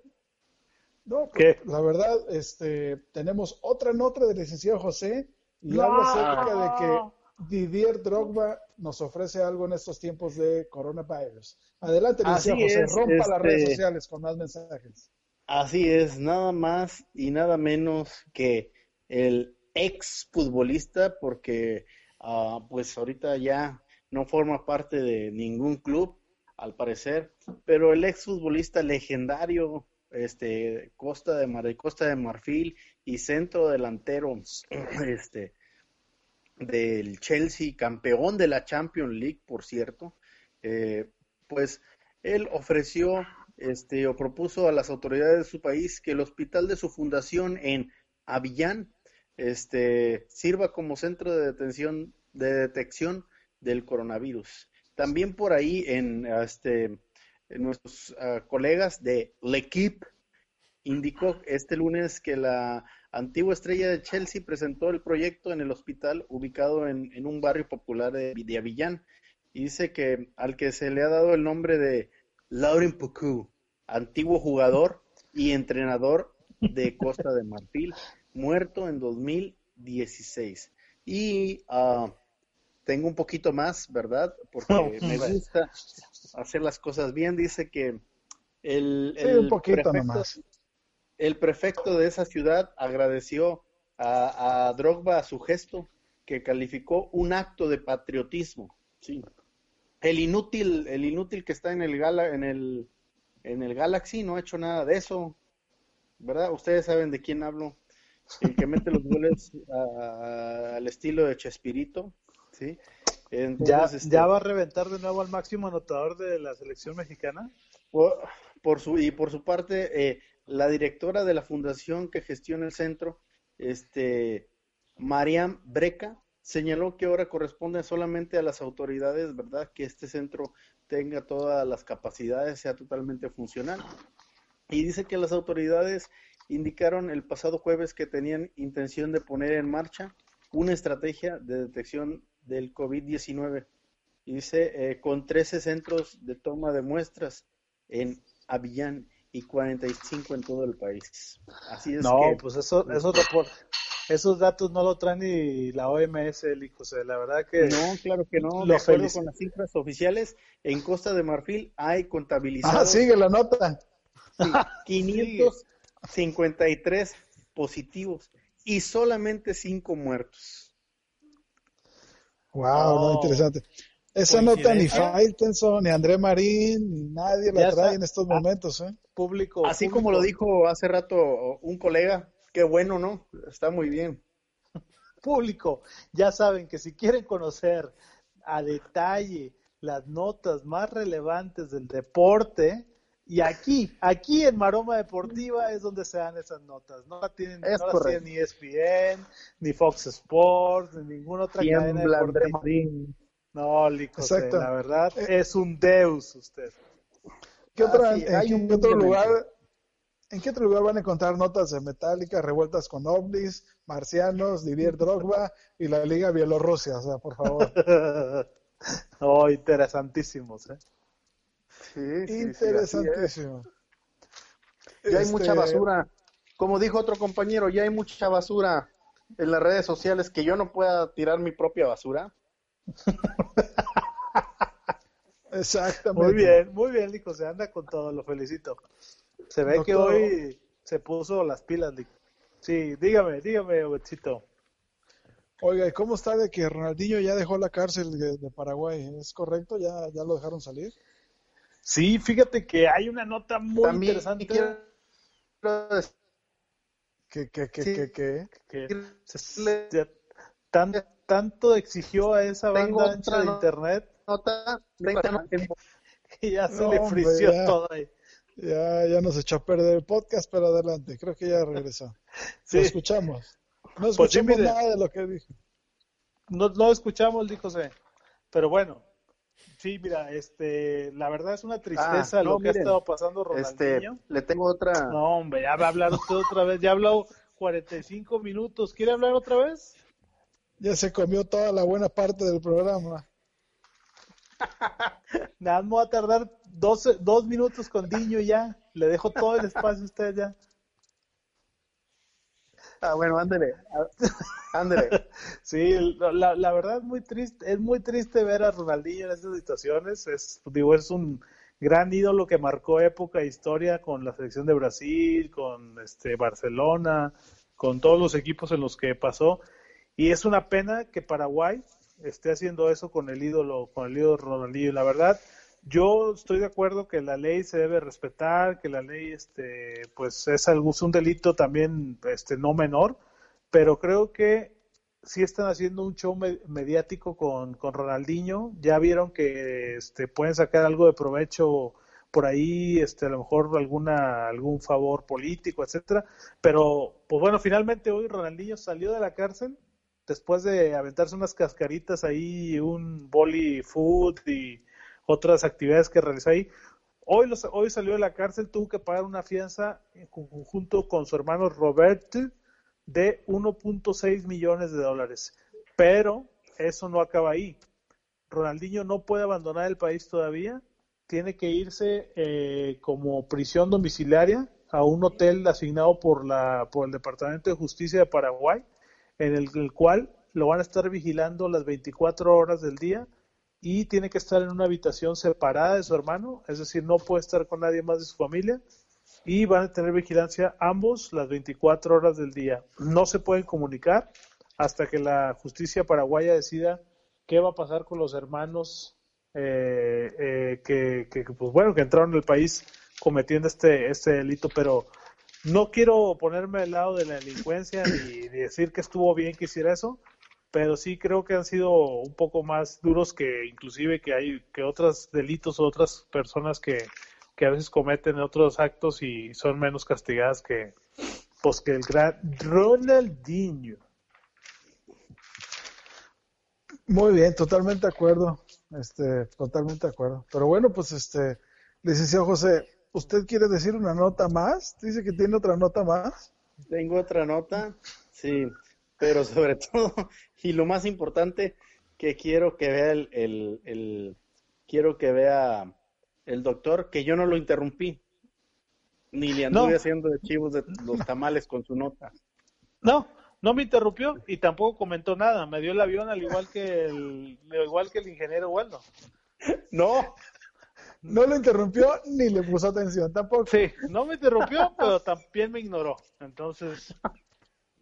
No, pues, la verdad, este, tenemos otra nota del licenciado José y habla acerca de que Didier Drogba nos ofrece algo en estos tiempos de coronavirus. Adelante, José, rompa las redes este, sociales con más mensajes. Así es, nada más y nada menos que el ex futbolista, porque ah, pues ahorita ya no forma parte de ningún club, al parecer, pero el ex futbolista legendario, este Costa de Mar Costa de Marfil y centro delantero este del Chelsea, campeón de la Champions League, por cierto, eh, pues él ofreció este, o propuso a las autoridades de su país que el hospital de su fundación en Avillán este, sirva como centro de detención de detección del coronavirus. También por ahí en este nuestros ah, colegas de L'Equipe indicó este lunes que la antigua estrella de Chelsea presentó el proyecto en el hospital ubicado en, un barrio popular de, de Avillán y dice que al que se le ha dado el nombre de Lauren Puku, antiguo jugador y entrenador de Costa de Marfil, muerto en 2016. Y uh, tengo un poquito más, ¿verdad? Porque me gusta hacer las cosas bien. Dice que el, el, prefecto, el prefecto de esa ciudad agradeció a, a Drogba a su gesto que calificó un acto de patriotismo. Sí. El inútil, el inútil que está en el gala, en el, en el Galaxy no ha hecho nada de eso, ¿verdad? Ustedes saben de quién hablo. El que mete los goles al estilo de Chespirito, ¿sí? ¿Ya, este, ¿Ya va a reventar de nuevo al máximo anotador de la selección mexicana? Por, su, y por su parte, eh, la directora de la fundación que gestiona el centro, este, Mariam Breca, señaló que ahora corresponde solamente a las autoridades, ¿verdad? Que este centro tenga todas las capacidades, sea totalmente funcional. Y dice que las autoridades indicaron el pasado jueves que tenían intención de poner en marcha una estrategia de detección del COVID-19. Y dice, eh, con 13 centros de toma de muestras en Avillán y 45 en todo el país. Así es. No, pues eso, eso esos datos no lo trae ni la OMS, el. La verdad que. No, claro que no. de acuerdo con las cifras oficiales, en Costa de Marfil hay contabilizados. Ah, sigue la nota. 553 positivos y solamente 5 muertos. Wow, no, interesante. Esa nota ni Faitelson, ni André Marín, ni nadie la trae en estos momentos. ¿eh? Público. Así como lo dijo hace rato un colega, Qué bueno, ¿no? Está muy bien. Público, ya saben que si quieren conocer a detalle las notas más relevantes del deporte, y aquí, aquí en Maroma Deportiva es donde se dan esas notas. No la tienen, no tienen ni ESPN, ni Fox Sports, ni ninguna otra cadena deportiva. No, Lico, la verdad eh, es un deus usted. ¿Qué, otra, hay un otro lugar ¿En qué otro lugar van a encontrar notas de Metallica revueltas con ovnis, marcianos, Didier Drogba y la Liga Bielorrusia? O sea, por favor. oh, interesantísimos, ¿eh? Sí, Interesantísimo. ya hay mucha este, basura. Como dijo otro compañero, ya hay mucha basura en las redes sociales que yo no pueda tirar mi propia basura. Exactamente. Muy bien, muy bien, Nico, se anda con todo, lo felicito. Se ve que hoy se puso las pilas. Sí, dígame, dígame, Obechito. Oiga, ¿y cómo está de que Ronaldinho ya dejó la cárcel de, Paraguay? ¿Es correcto? ¿Ya, ¿Ya lo dejaron salir? Sí, fíjate que hay una nota muy interesante. ¿Qué, qué, qué, qué, qué? tanto exigió a esa banda ancha de internet. Nota, y ya se le frició todo ahí. Ya, ya nos echó a perder el podcast, pero adelante, creo que ya regresó. Sí. Lo escuchamos. No pues escuchamos nada de lo que dijo. No, no escuchamos, dijo C. Pero bueno, sí, mira, este, la verdad es una tristeza ah, lo que ha estado pasando este, Ronaldinho. Este, le tengo otra. No, hombre, ya va a hablar usted otra vez. Ya ha hablado 45 minutos. ¿Quiere hablar otra vez? Ya se comió toda la buena parte del programa. Nada más va a tardar dos, dos minutos con Diño ya. Le dejo todo el espacio a usted ya. Ah, bueno, ándele. Ándele. sí, la, la, verdad es muy triste, es muy triste ver a Ronaldinho en estas situaciones. Es, digo, es un gran ídolo que marcó época e historia con la selección de Brasil, con este Barcelona, con todos los equipos en los que pasó. Y es una pena que Paraguay esté haciendo eso con el ídolo, con el ídolo Ronaldinho. La verdad, yo estoy de acuerdo que la ley se debe respetar, que la ley, este, pues es, algo, un delito también, este, no menor, pero creo que sí están haciendo un show mediático con, con Ronaldinho. Ya vieron que, este, pueden sacar algo de provecho por ahí, este, a lo mejor alguna, algún favor político, etcétera. Pero, pues bueno, finalmente hoy Ronaldinho salió de la cárcel después de aventarse unas cascaritas ahí, un boli food y otras actividades que realizó ahí, Hoy, los, hoy salió de la cárcel, tuvo que pagar una fianza junto con su hermano Robert de 1.6 millones de dólares. Pero eso no acaba ahí. Ronaldinho no puede abandonar el país todavía, tiene que irse eh, como prisión domiciliaria a un hotel asignado por, la, por el Departamento de Justicia de Paraguay, en el cual lo van a estar vigilando las 24 horas del día y tiene que estar en una habitación separada de su hermano, es decir, no puede estar con nadie más de su familia y van a tener vigilancia ambos las 24 horas del día. No se pueden comunicar hasta que la justicia paraguaya decida qué va a pasar con los hermanos eh, eh, que, pues bueno, que entraron al país cometiendo este, este delito, pero no quiero ponerme al lado de la delincuencia ni decir que estuvo bien que hiciera eso, pero sí creo que han sido un poco más duros que inclusive que hay que otros delitos o otras personas que, que a veces cometen otros actos y son menos castigadas que pues que el gran Ronaldinho. Muy bien, totalmente de acuerdo, este, totalmente de acuerdo. Pero bueno, pues este, licenciado José, ¿usted quiere decir una nota más? Dice que tiene otra nota más. Tengo otra nota, sí pero sobre todo, y lo más importante, que quiero que vea el, el, quiero que vea el doctor que yo no lo interrumpí, ni le anduve haciendo de chivos de los tamales con su nota. No, no me interrumpió y tampoco comentó nada, me dio el avión al igual que el, igual que el ingeniero Waldo. No, no lo interrumpió ni le puso atención tampoco. Sí, no me interrumpió, pero también me ignoró. Entonces,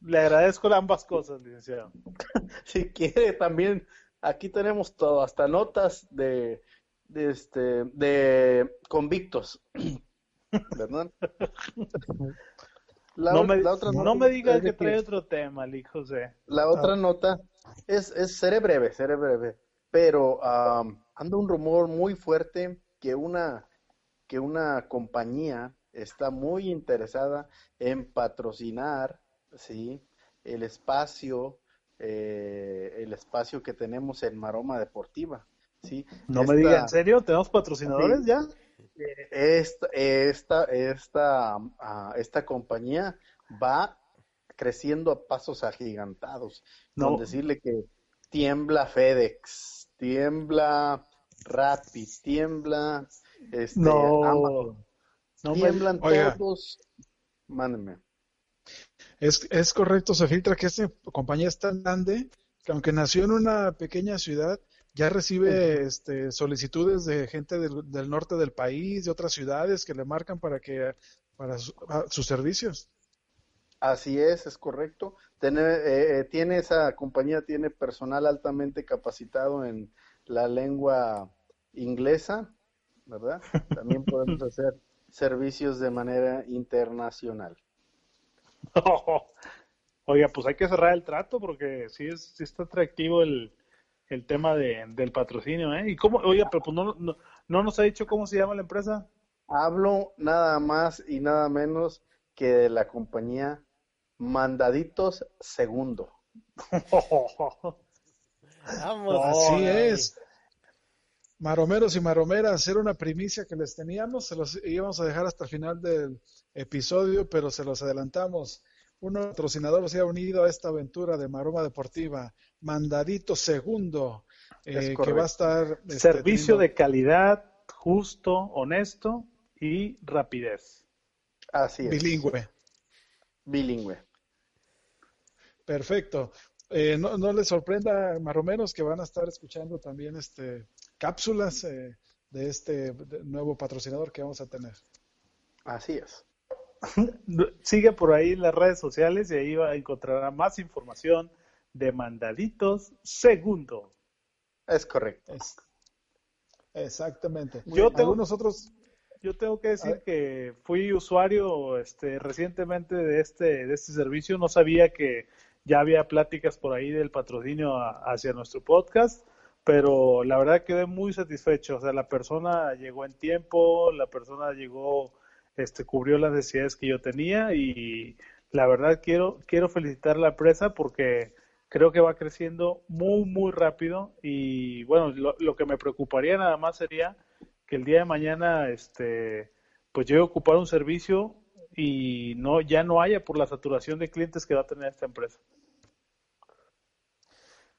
le agradezco ambas cosas, licenciado. si quiere, también aquí tenemos todo, hasta notas de, de este, de convictos. ¿Verdad? no, me, no me digas que trae otro tema, José. La otra nota es, es, seré breve, seré breve, pero anda un rumor muy fuerte que una, que una compañía está muy interesada en patrocinar ¿sí? El espacio, eh, el espacio que tenemos en Maroma Deportiva, ¿sí? No me diga, ¿en serio? ¿Tenemos patrocinadores ya? Esta, esta, esta, ah, esta compañía va creciendo a pasos agigantados. No. Con decirle que tiembla FedEx, tiembla Rappi, tiembla este, no. No tiemblan todos. Mándenme. Es, es correcto, se filtra que esta compañía es tan grande que aunque nació en una pequeña ciudad, ya recibe este, solicitudes de gente del, norte del país, de otras ciudades que le marcan para que para sus servicios. Así es, es correcto. Tiene, eh, eh, tiene esa compañía tiene personal altamente capacitado en la lengua inglesa, ¿verdad? También podemos hacer servicios de manera internacional. Oiga, pues hay que cerrar el trato porque sí, es, sí está atractivo el, el tema de, del patrocinio, ¿eh? ¿Y cómo? Oiga, pero pues no, no, no, nos ha dicho cómo se llama la empresa. Hablo nada más y nada menos que de la compañía Mandaditos Segundo. Así es. Maromeros y maromeras, era una primicia que les teníamos, se los íbamos a dejar hasta el final del episodio, pero se los adelantamos. Un patrocinador se ha unido a esta aventura de Maroma Deportiva, Mandadito Segundo, eh, que va a estar... Este, Servicio de calidad, justo, honesto y rapidez. Así es. Bilingüe. Bilingüe. Perfecto. Eh, no, no les sorprenda, maromeros, que van a estar escuchando también este cápsulas eh, de este nuevo patrocinador que vamos a tener. Así es. Sigue por ahí en las redes sociales y ahí va a encontrar más información de Mandaditos Segundo. Es correcto. exactamente. Yo tengo, nosotros, yo tengo que decir que fui usuario este, recientemente de este, de este servicio. No sabía que ya había pláticas por ahí del patrocinio hacia nuestro podcast pero la verdad quedé muy satisfecho. O sea, la persona llegó en tiempo, la persona llegó, este, cubrió las necesidades que yo tenía y la verdad quiero, quiero felicitar a la empresa porque creo que va creciendo muy, muy rápido y bueno, lo, que me preocuparía nada más sería que el día de mañana este pues llegue a ocupar un servicio y no ya no haya por la saturación de clientes que va a tener esta empresa.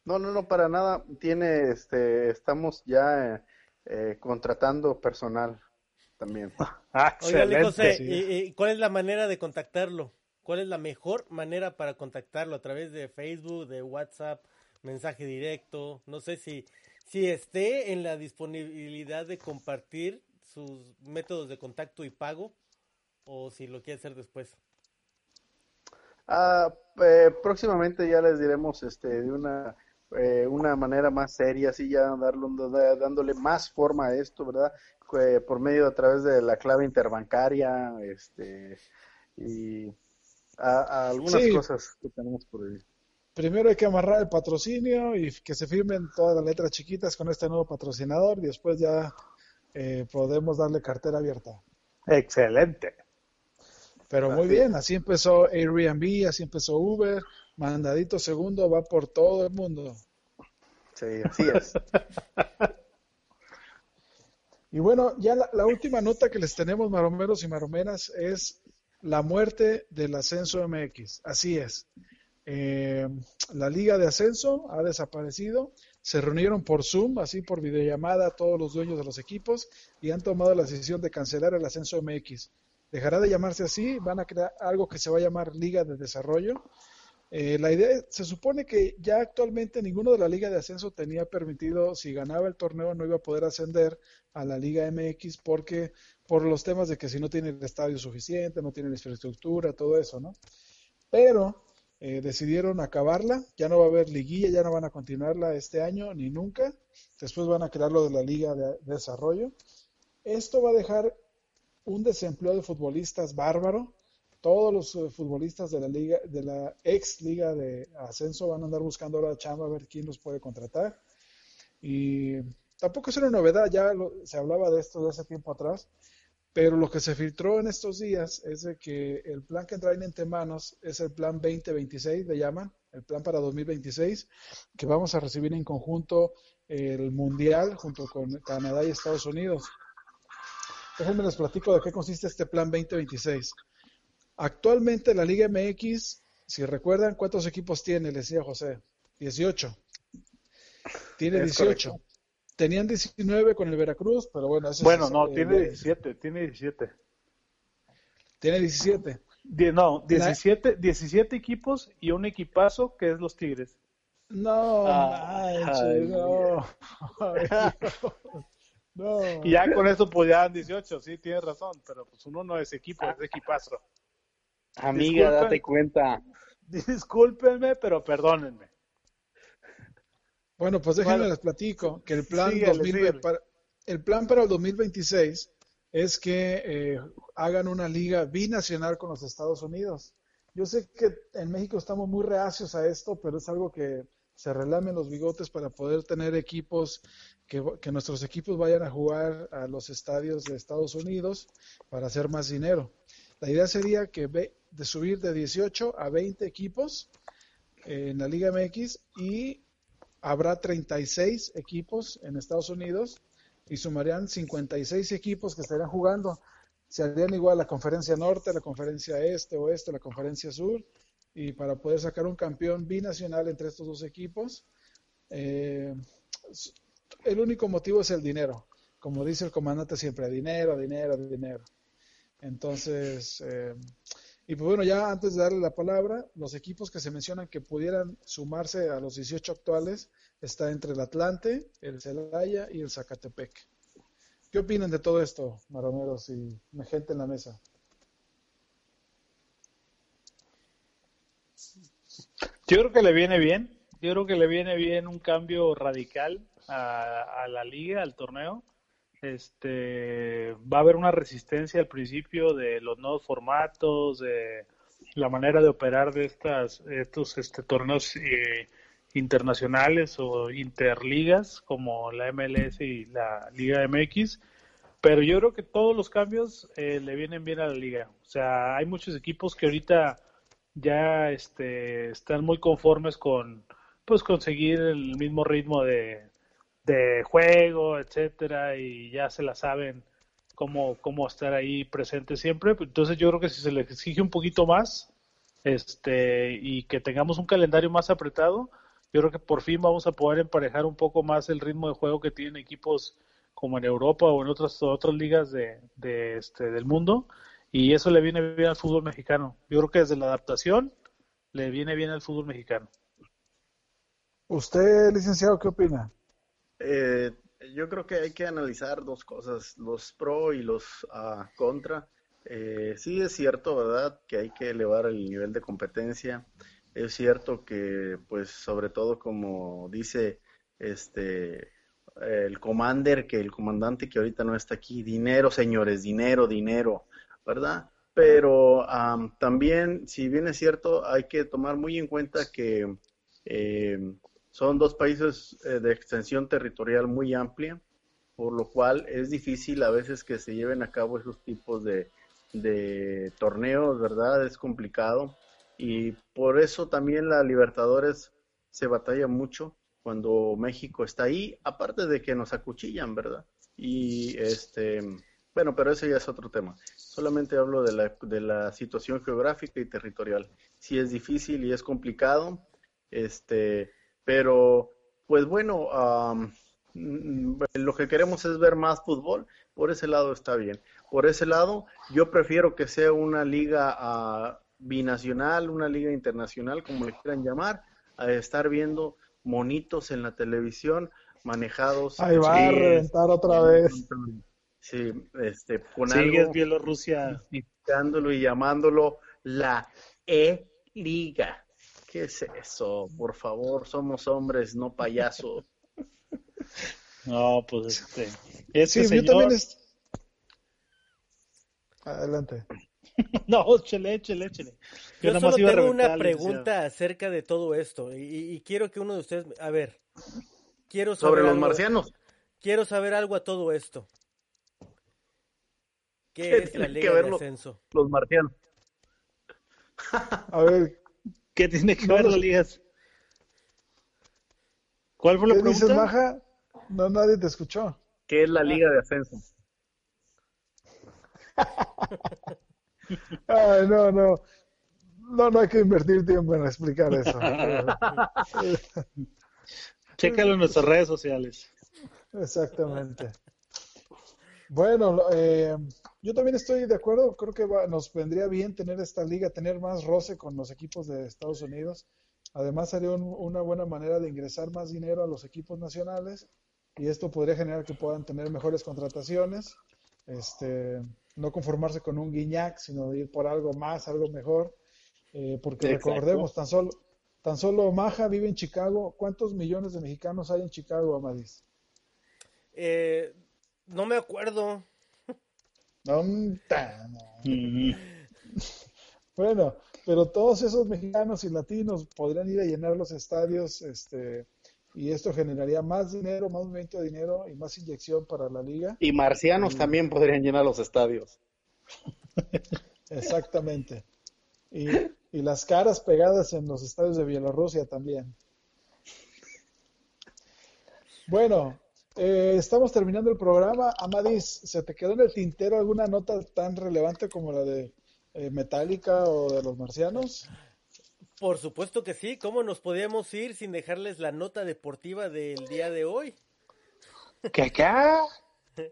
No, no, no, para nada. Tiene, este, estamos ya eh, contratando personal también. Ah, Oiga, José, ¿y, cuál es la manera de contactarlo? ¿Cuál es la mejor manera para contactarlo? ¿A través de Facebook, de WhatsApp, mensaje directo? No sé si, si esté en la disponibilidad de compartir sus métodos de contacto y pago o si lo quiere hacer después. Ah, eh, próximamente ya les diremos este, de una eh, una manera más seria, así ya dándole más forma a esto, ¿verdad? por medio a través de la clave interbancaria, este, y a, algunas cosas que tenemos por ahí. Primero hay que amarrar el patrocinio y que se firmen todas las letras chiquitas con este nuevo patrocinador y después ya eh, podemos darle cartera abierta. Excelente. Pero muy bien, así empezó Airbnb, así empezó Uber, mandadito segundo va por todo el mundo. Sí, así es. y bueno, ya la, última nota que les tenemos, maromeros y maromeras, es la muerte del ascenso MX. Así es. Eh, la liga de ascenso ha desaparecido. Se reunieron por Zoom, así por videollamada, todos los dueños de los equipos y han tomado la decisión de cancelar el ascenso MX. Dejará de llamarse así, van a crear algo que se va a llamar Liga de Desarrollo eh, la idea, se supone que ya actualmente ninguno de la Liga de Ascenso tenía permitido, si ganaba el torneo, no iba a poder ascender a la Liga MX porque por los temas de que si no tiene el estadio suficiente, no tiene la infraestructura, todo eso, ¿no? Pero eh, decidieron acabarla, ya no va a haber liguilla, ya no van a continuarla este año ni nunca, después van a crear lo de la Liga de Desarrollo. Esto va a dejar un desempleo de futbolistas bárbaro, todos los eh, futbolistas de la liga, de la ex liga de ascenso van a andar buscando ahora chamba a ver quién los puede contratar. Y tampoco es una novedad, ya se hablaba de esto de hace tiempo atrás, pero lo que se filtró en estos días es de que el plan que traen entre manos es el plan 2026, le llaman, el plan para 2026, que vamos a recibir en conjunto el Mundial junto con Canadá y Estados Unidos. Déjenme les platico de qué consiste este plan 2026. Actualmente la Liga MX, si recuerdan, ¿cuántos equipos tiene? Le decía José. 18. Tiene 18. Tenían 19 con el Veracruz, pero bueno. bueno, no, tiene 17, tiene 17. Tiene 17. no, 17, 17 equipos y un equipazo que es los Tigres. No, no. No. Y ya con eso pues ya 18, sí, tienes razón, pero pues uno no es equipo, es equipazo. Amiga, date cuenta. Discúlpenme, pero perdónenme. Bueno, pues déjenme les platico que el plan, Para, el plan para el 2026 es que eh, hagan una liga binacional con los Estados Unidos. Yo sé que en México estamos muy reacios a esto, pero es algo que se relamen los bigotes para poder tener equipos, que, que nuestros equipos vayan a jugar a los estadios de Estados Unidos para hacer más dinero. La idea sería que de subir de 18 a 20 equipos en la Liga MX y habrá 36 equipos en Estados Unidos y sumarían 56 equipos que estarían jugando. Se harían igual la conferencia norte, la conferencia este, oeste, la conferencia sur y para poder sacar un campeón binacional entre estos dos equipos. Eh, el único motivo es el dinero. Como dice el comandante siempre, dinero, dinero, dinero. Entonces, eh, y pues bueno, ya antes de darle la palabra, los equipos que se mencionan que pudieran sumarse a los 18 actuales está entre el Atlante, el Celaya y el Zacatepec. ¿Qué opinan de todo esto, maromeros y gente en la mesa? Yo creo que le viene bien. Yo creo que le viene bien un cambio radical a la liga, al torneo este va a haber una resistencia al principio de los nuevos formatos, de la manera de operar de estas estos este, torneos eh, internacionales o interligas como la MLS y la Liga MX, pero yo creo que todos los cambios eh, le vienen bien a la liga. O sea, hay muchos equipos que ahorita ya este, están muy conformes con pues conseguir el mismo ritmo de, de juego, etcétera, y ya se la saben cómo, cómo estar ahí presente siempre. Entonces yo creo que si se les exige un poquito más, este, y que tengamos un calendario más apretado, yo creo que por fin vamos a poder emparejar un poco más el ritmo de juego que tienen equipos como en Europa o en otras otras ligas de, este del mundo y eso le viene bien al fútbol mexicano. Yo creo que desde la adaptación le viene bien al fútbol mexicano. ¿Usted, licenciado, qué opina? Eh, yo creo que hay que analizar dos cosas, los pro y los uh, contra. Eh, sí es cierto, ¿verdad?, que hay que elevar el nivel de competencia. Es cierto que, pues, sobre todo como dice este el commander, que el comandante que ahorita no está aquí, dinero, señores, dinero, dinero, ¿verdad? Pero también, si bien es cierto, hay que tomar muy en cuenta que eh, son dos países eh, de extensión territorial muy amplia, por lo cual es difícil a veces que se lleven a cabo esos tipos de, de torneos, ¿verdad? Es complicado. Y por eso también la Libertadores se batalla mucho cuando México está ahí, aparte de que nos acuchillan, ¿verdad? Y este, bueno, pero ese ya es otro tema. Solamente hablo de la, de la situación geográfica y territorial. Sí es difícil y es complicado, este, pero pues bueno, um, lo que queremos es ver más fútbol, por ese lado está bien. Por ese lado, yo prefiero que sea una liga uh, binacional, una liga internacional, como le quieran llamar, a estar viendo monitos en la televisión manejados. Ahí va a reventar otra vez. Sí, este, con Sigue algo Bielorrusia. y llamándolo la E-Liga. ¿Qué es eso? Por favor, somos hombres, no payasos. No, pues este. Es sí, que yo señor... también. Es... Adelante. no, échale, échale, échale. Yo, nada solo tengo una pregunta licenciado. acerca de todo esto y, y quiero que uno de ustedes, a ver, quiero saber Sobre los algo- marcianos. quiero saber algo a todo esto. ¿Qué, ¿Qué es la tiene que Liga ver de lo- Ascenso? Los marcianos. A ver, ¿Qué tiene que No ver los- las ligas? ¿Cuál fue la ¿qué pregunta? dices, Maja? No, nadie te escuchó. ¿Qué es la Liga de Ascenso? Ay, no, no. No, no hay que invertir tiempo en explicar eso. Chécalo en nuestras redes sociales. Exactamente. Bueno, eh, yo también estoy de acuerdo. Creo que va- nos vendría bien tener esta liga, tener más roce con los equipos de Estados Unidos. Además, sería un- una buena manera de ingresar más dinero a los equipos nacionales y esto podría generar que puedan tener mejores contrataciones. Este, no conformarse con un guiñac, sino ir por algo más, algo mejor. Eh, porque Exacto. recordemos, tan solo, tan solo Maja vive en Chicago. ¿Cuántos millones de mexicanos hay en Chicago, Amadis? Eh, no me acuerdo. Bueno, pero todos esos mexicanos y latinos podrían ir a llenar los estadios, este, y esto generaría más dinero, más movimiento de dinero y más inyección para la liga. Y marcianos también podrían llenar los estadios. Exactamente. Y, y las caras pegadas en los estadios de Bielorrusia también. Bueno, eh, estamos terminando el programa. Amadis, ¿se te quedó en el tintero alguna nota tan relevante como la de eh, Metallica o de los marcianos? Por supuesto que sí. ¿Cómo nos podíamos ir sin dejarles la nota deportiva del día de hoy? ¿Qué acá?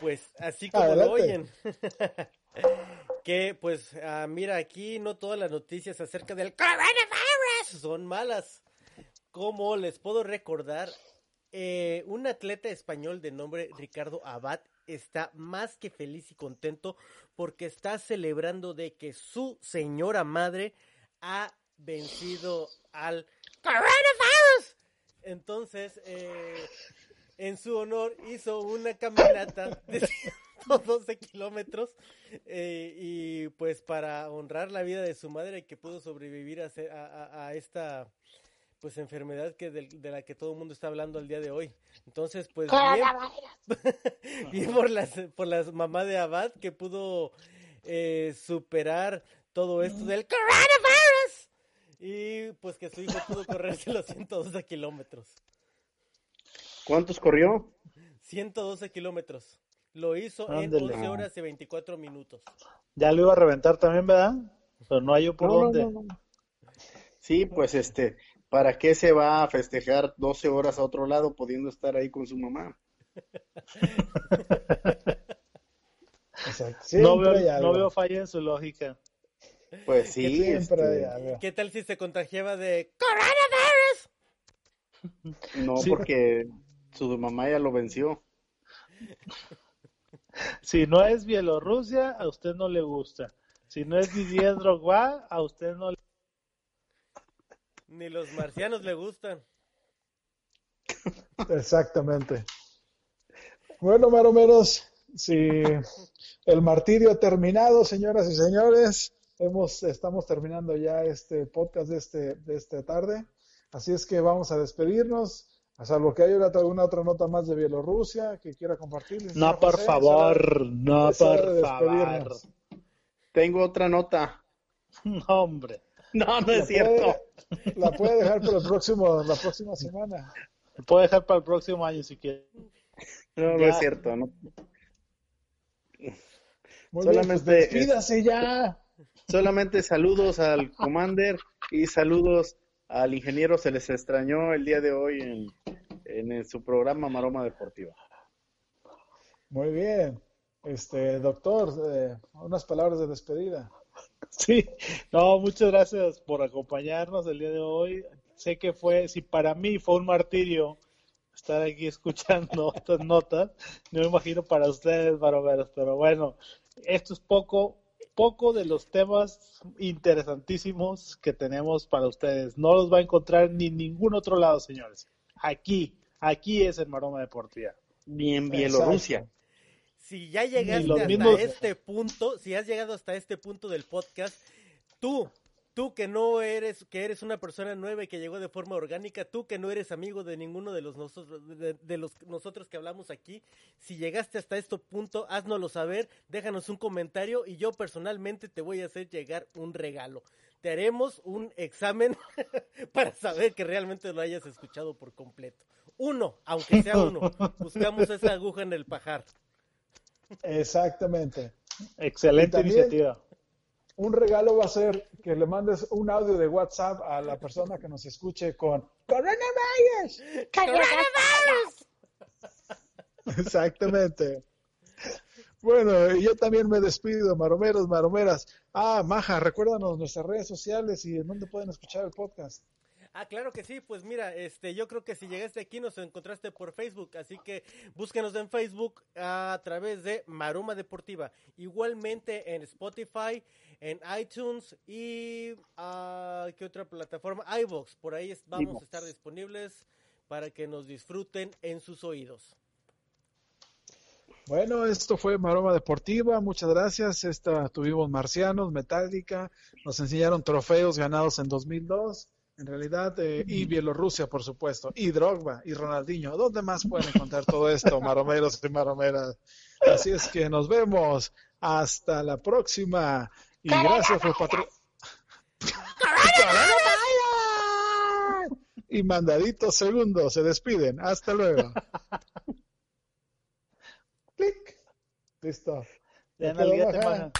Pues así como lo oyen. que pues ah, mira aquí no todas las noticias acerca del coronavirus son malas. Como les puedo recordar, eh, un atleta español de nombre Ricardo Abad está más que feliz y contento porque está celebrando de que su señora madre ha vencido al coronavirus. Entonces, eh, en su honor hizo una caminata de 112 kilómetros eh, y pues para honrar la vida de su madre que pudo sobrevivir a, a esta pues enfermedad que de, la que todo el mundo está hablando al día de hoy. Entonces, pues bien, bien por las por las mamá de Abad que pudo eh, superar todo esto del coronavirus y pues que su hijo pudo correrse los 112 kilómetros. ¿Cuántos corrió? 112 kilómetros. Lo hizo en 11 horas y 24 minutos. Ya lo iba a reventar también, ¿verdad? Pero no hay yo por No, no, dónde. no, no. Sí, pues este, ¿para qué se va a festejar 12 horas a otro lado pudiendo estar ahí con su mamá? No veo, algo. no veo falla en su lógica. Pues sí, hay este. ¿Qué tal si se contagiaba de coronavirus? no Sí. porque su mamá ya lo venció. Si no es Bielorrusia, a usted no le gusta. Si no es Didier Drogba, a usted no le Ni los marcianos le gustan. Exactamente. Bueno, maromeros, si el martirio ha terminado, señoras y señores, hemos, estamos terminando ya este podcast de, este, de esta tarde. Así es que vamos a despedirnos, a salvo que haya alguna otra nota más de Bielorrusia que quiera compartir. No, por José, favor, no, por de favor. Tengo otra nota. No, hombre. No, no es cierto. puede, la puede dejar para el próximo, la próxima semana. Me puedo dejar para el próximo año si quiere. No, no Ya. es cierto. No. Muy Solamente- bien, pues despídase ya. Solamente saludos al Commander y saludos al ingeniero. Se les extrañó el día de hoy en, en su programa Maroma Deportiva. Muy bien. Este, doctor, eh, unas palabras de despedida. Sí, no, muchas gracias por acompañarnos el día de hoy. Sé que fue, si para mí fue un martirio estar aquí escuchando estas notas, no me imagino para ustedes, baromeros, pero bueno, esto es poco, poco de los temas interesantísimos que tenemos para ustedes. No los va a encontrar ni en ningún otro lado, señores. Aquí, aquí es el Maroma Deportiva. Ni en Bielorrusia. Si ya llegaste hasta mismos- este punto, si has llegado hasta este punto del podcast, tú, tú que no eres, que eres una persona nueva y que llegó de forma orgánica, tú que no eres amigo de ninguno de los nosotros, de, de los nosotros que hablamos aquí, si llegaste hasta este punto, háznoslo saber, déjanos un comentario y yo personalmente te voy a hacer llegar un regalo. Te haremos un examen para saber que realmente lo hayas escuchado por completo. Uno, aunque sea uno. Buscamos esa aguja en el pajar. Exactamente. Excelente iniciativa. Un regalo va a ser que le mandes un audio de WhatsApp a la persona que nos escuche con coronavirus. Exactamente. Bueno, y yo también me despido, maromeros, maromeras. Ah, Maja, recuérdanos nuestras redes sociales y en dónde pueden escuchar el podcast. Ah, claro que sí, pues mira, este, yo creo que si llegaste aquí nos encontraste por Facebook, así que búsquenos en Facebook a través de Maroma Deportiva, igualmente en Spotify, en iTunes y ah, ¿qué otra plataforma? iVoox, por ahí vamos a estar disponibles para que nos disfruten en sus oídos. Bueno, esto fue Maroma Deportiva, muchas gracias. Esta tuvimos Marcianos, Metallica, nos enseñaron trofeos ganados en 2002, en realidad, eh, y Bielorrusia, por supuesto, y Drogba, y Ronaldinho. ¿Dónde más pueden encontrar todo esto, maromeros y maromeras? Así es que nos vemos. Hasta la próxima. Y gracias por patro... Y mandadito segundo, se despiden. Hasta luego. Clic. Listo. Ya Ya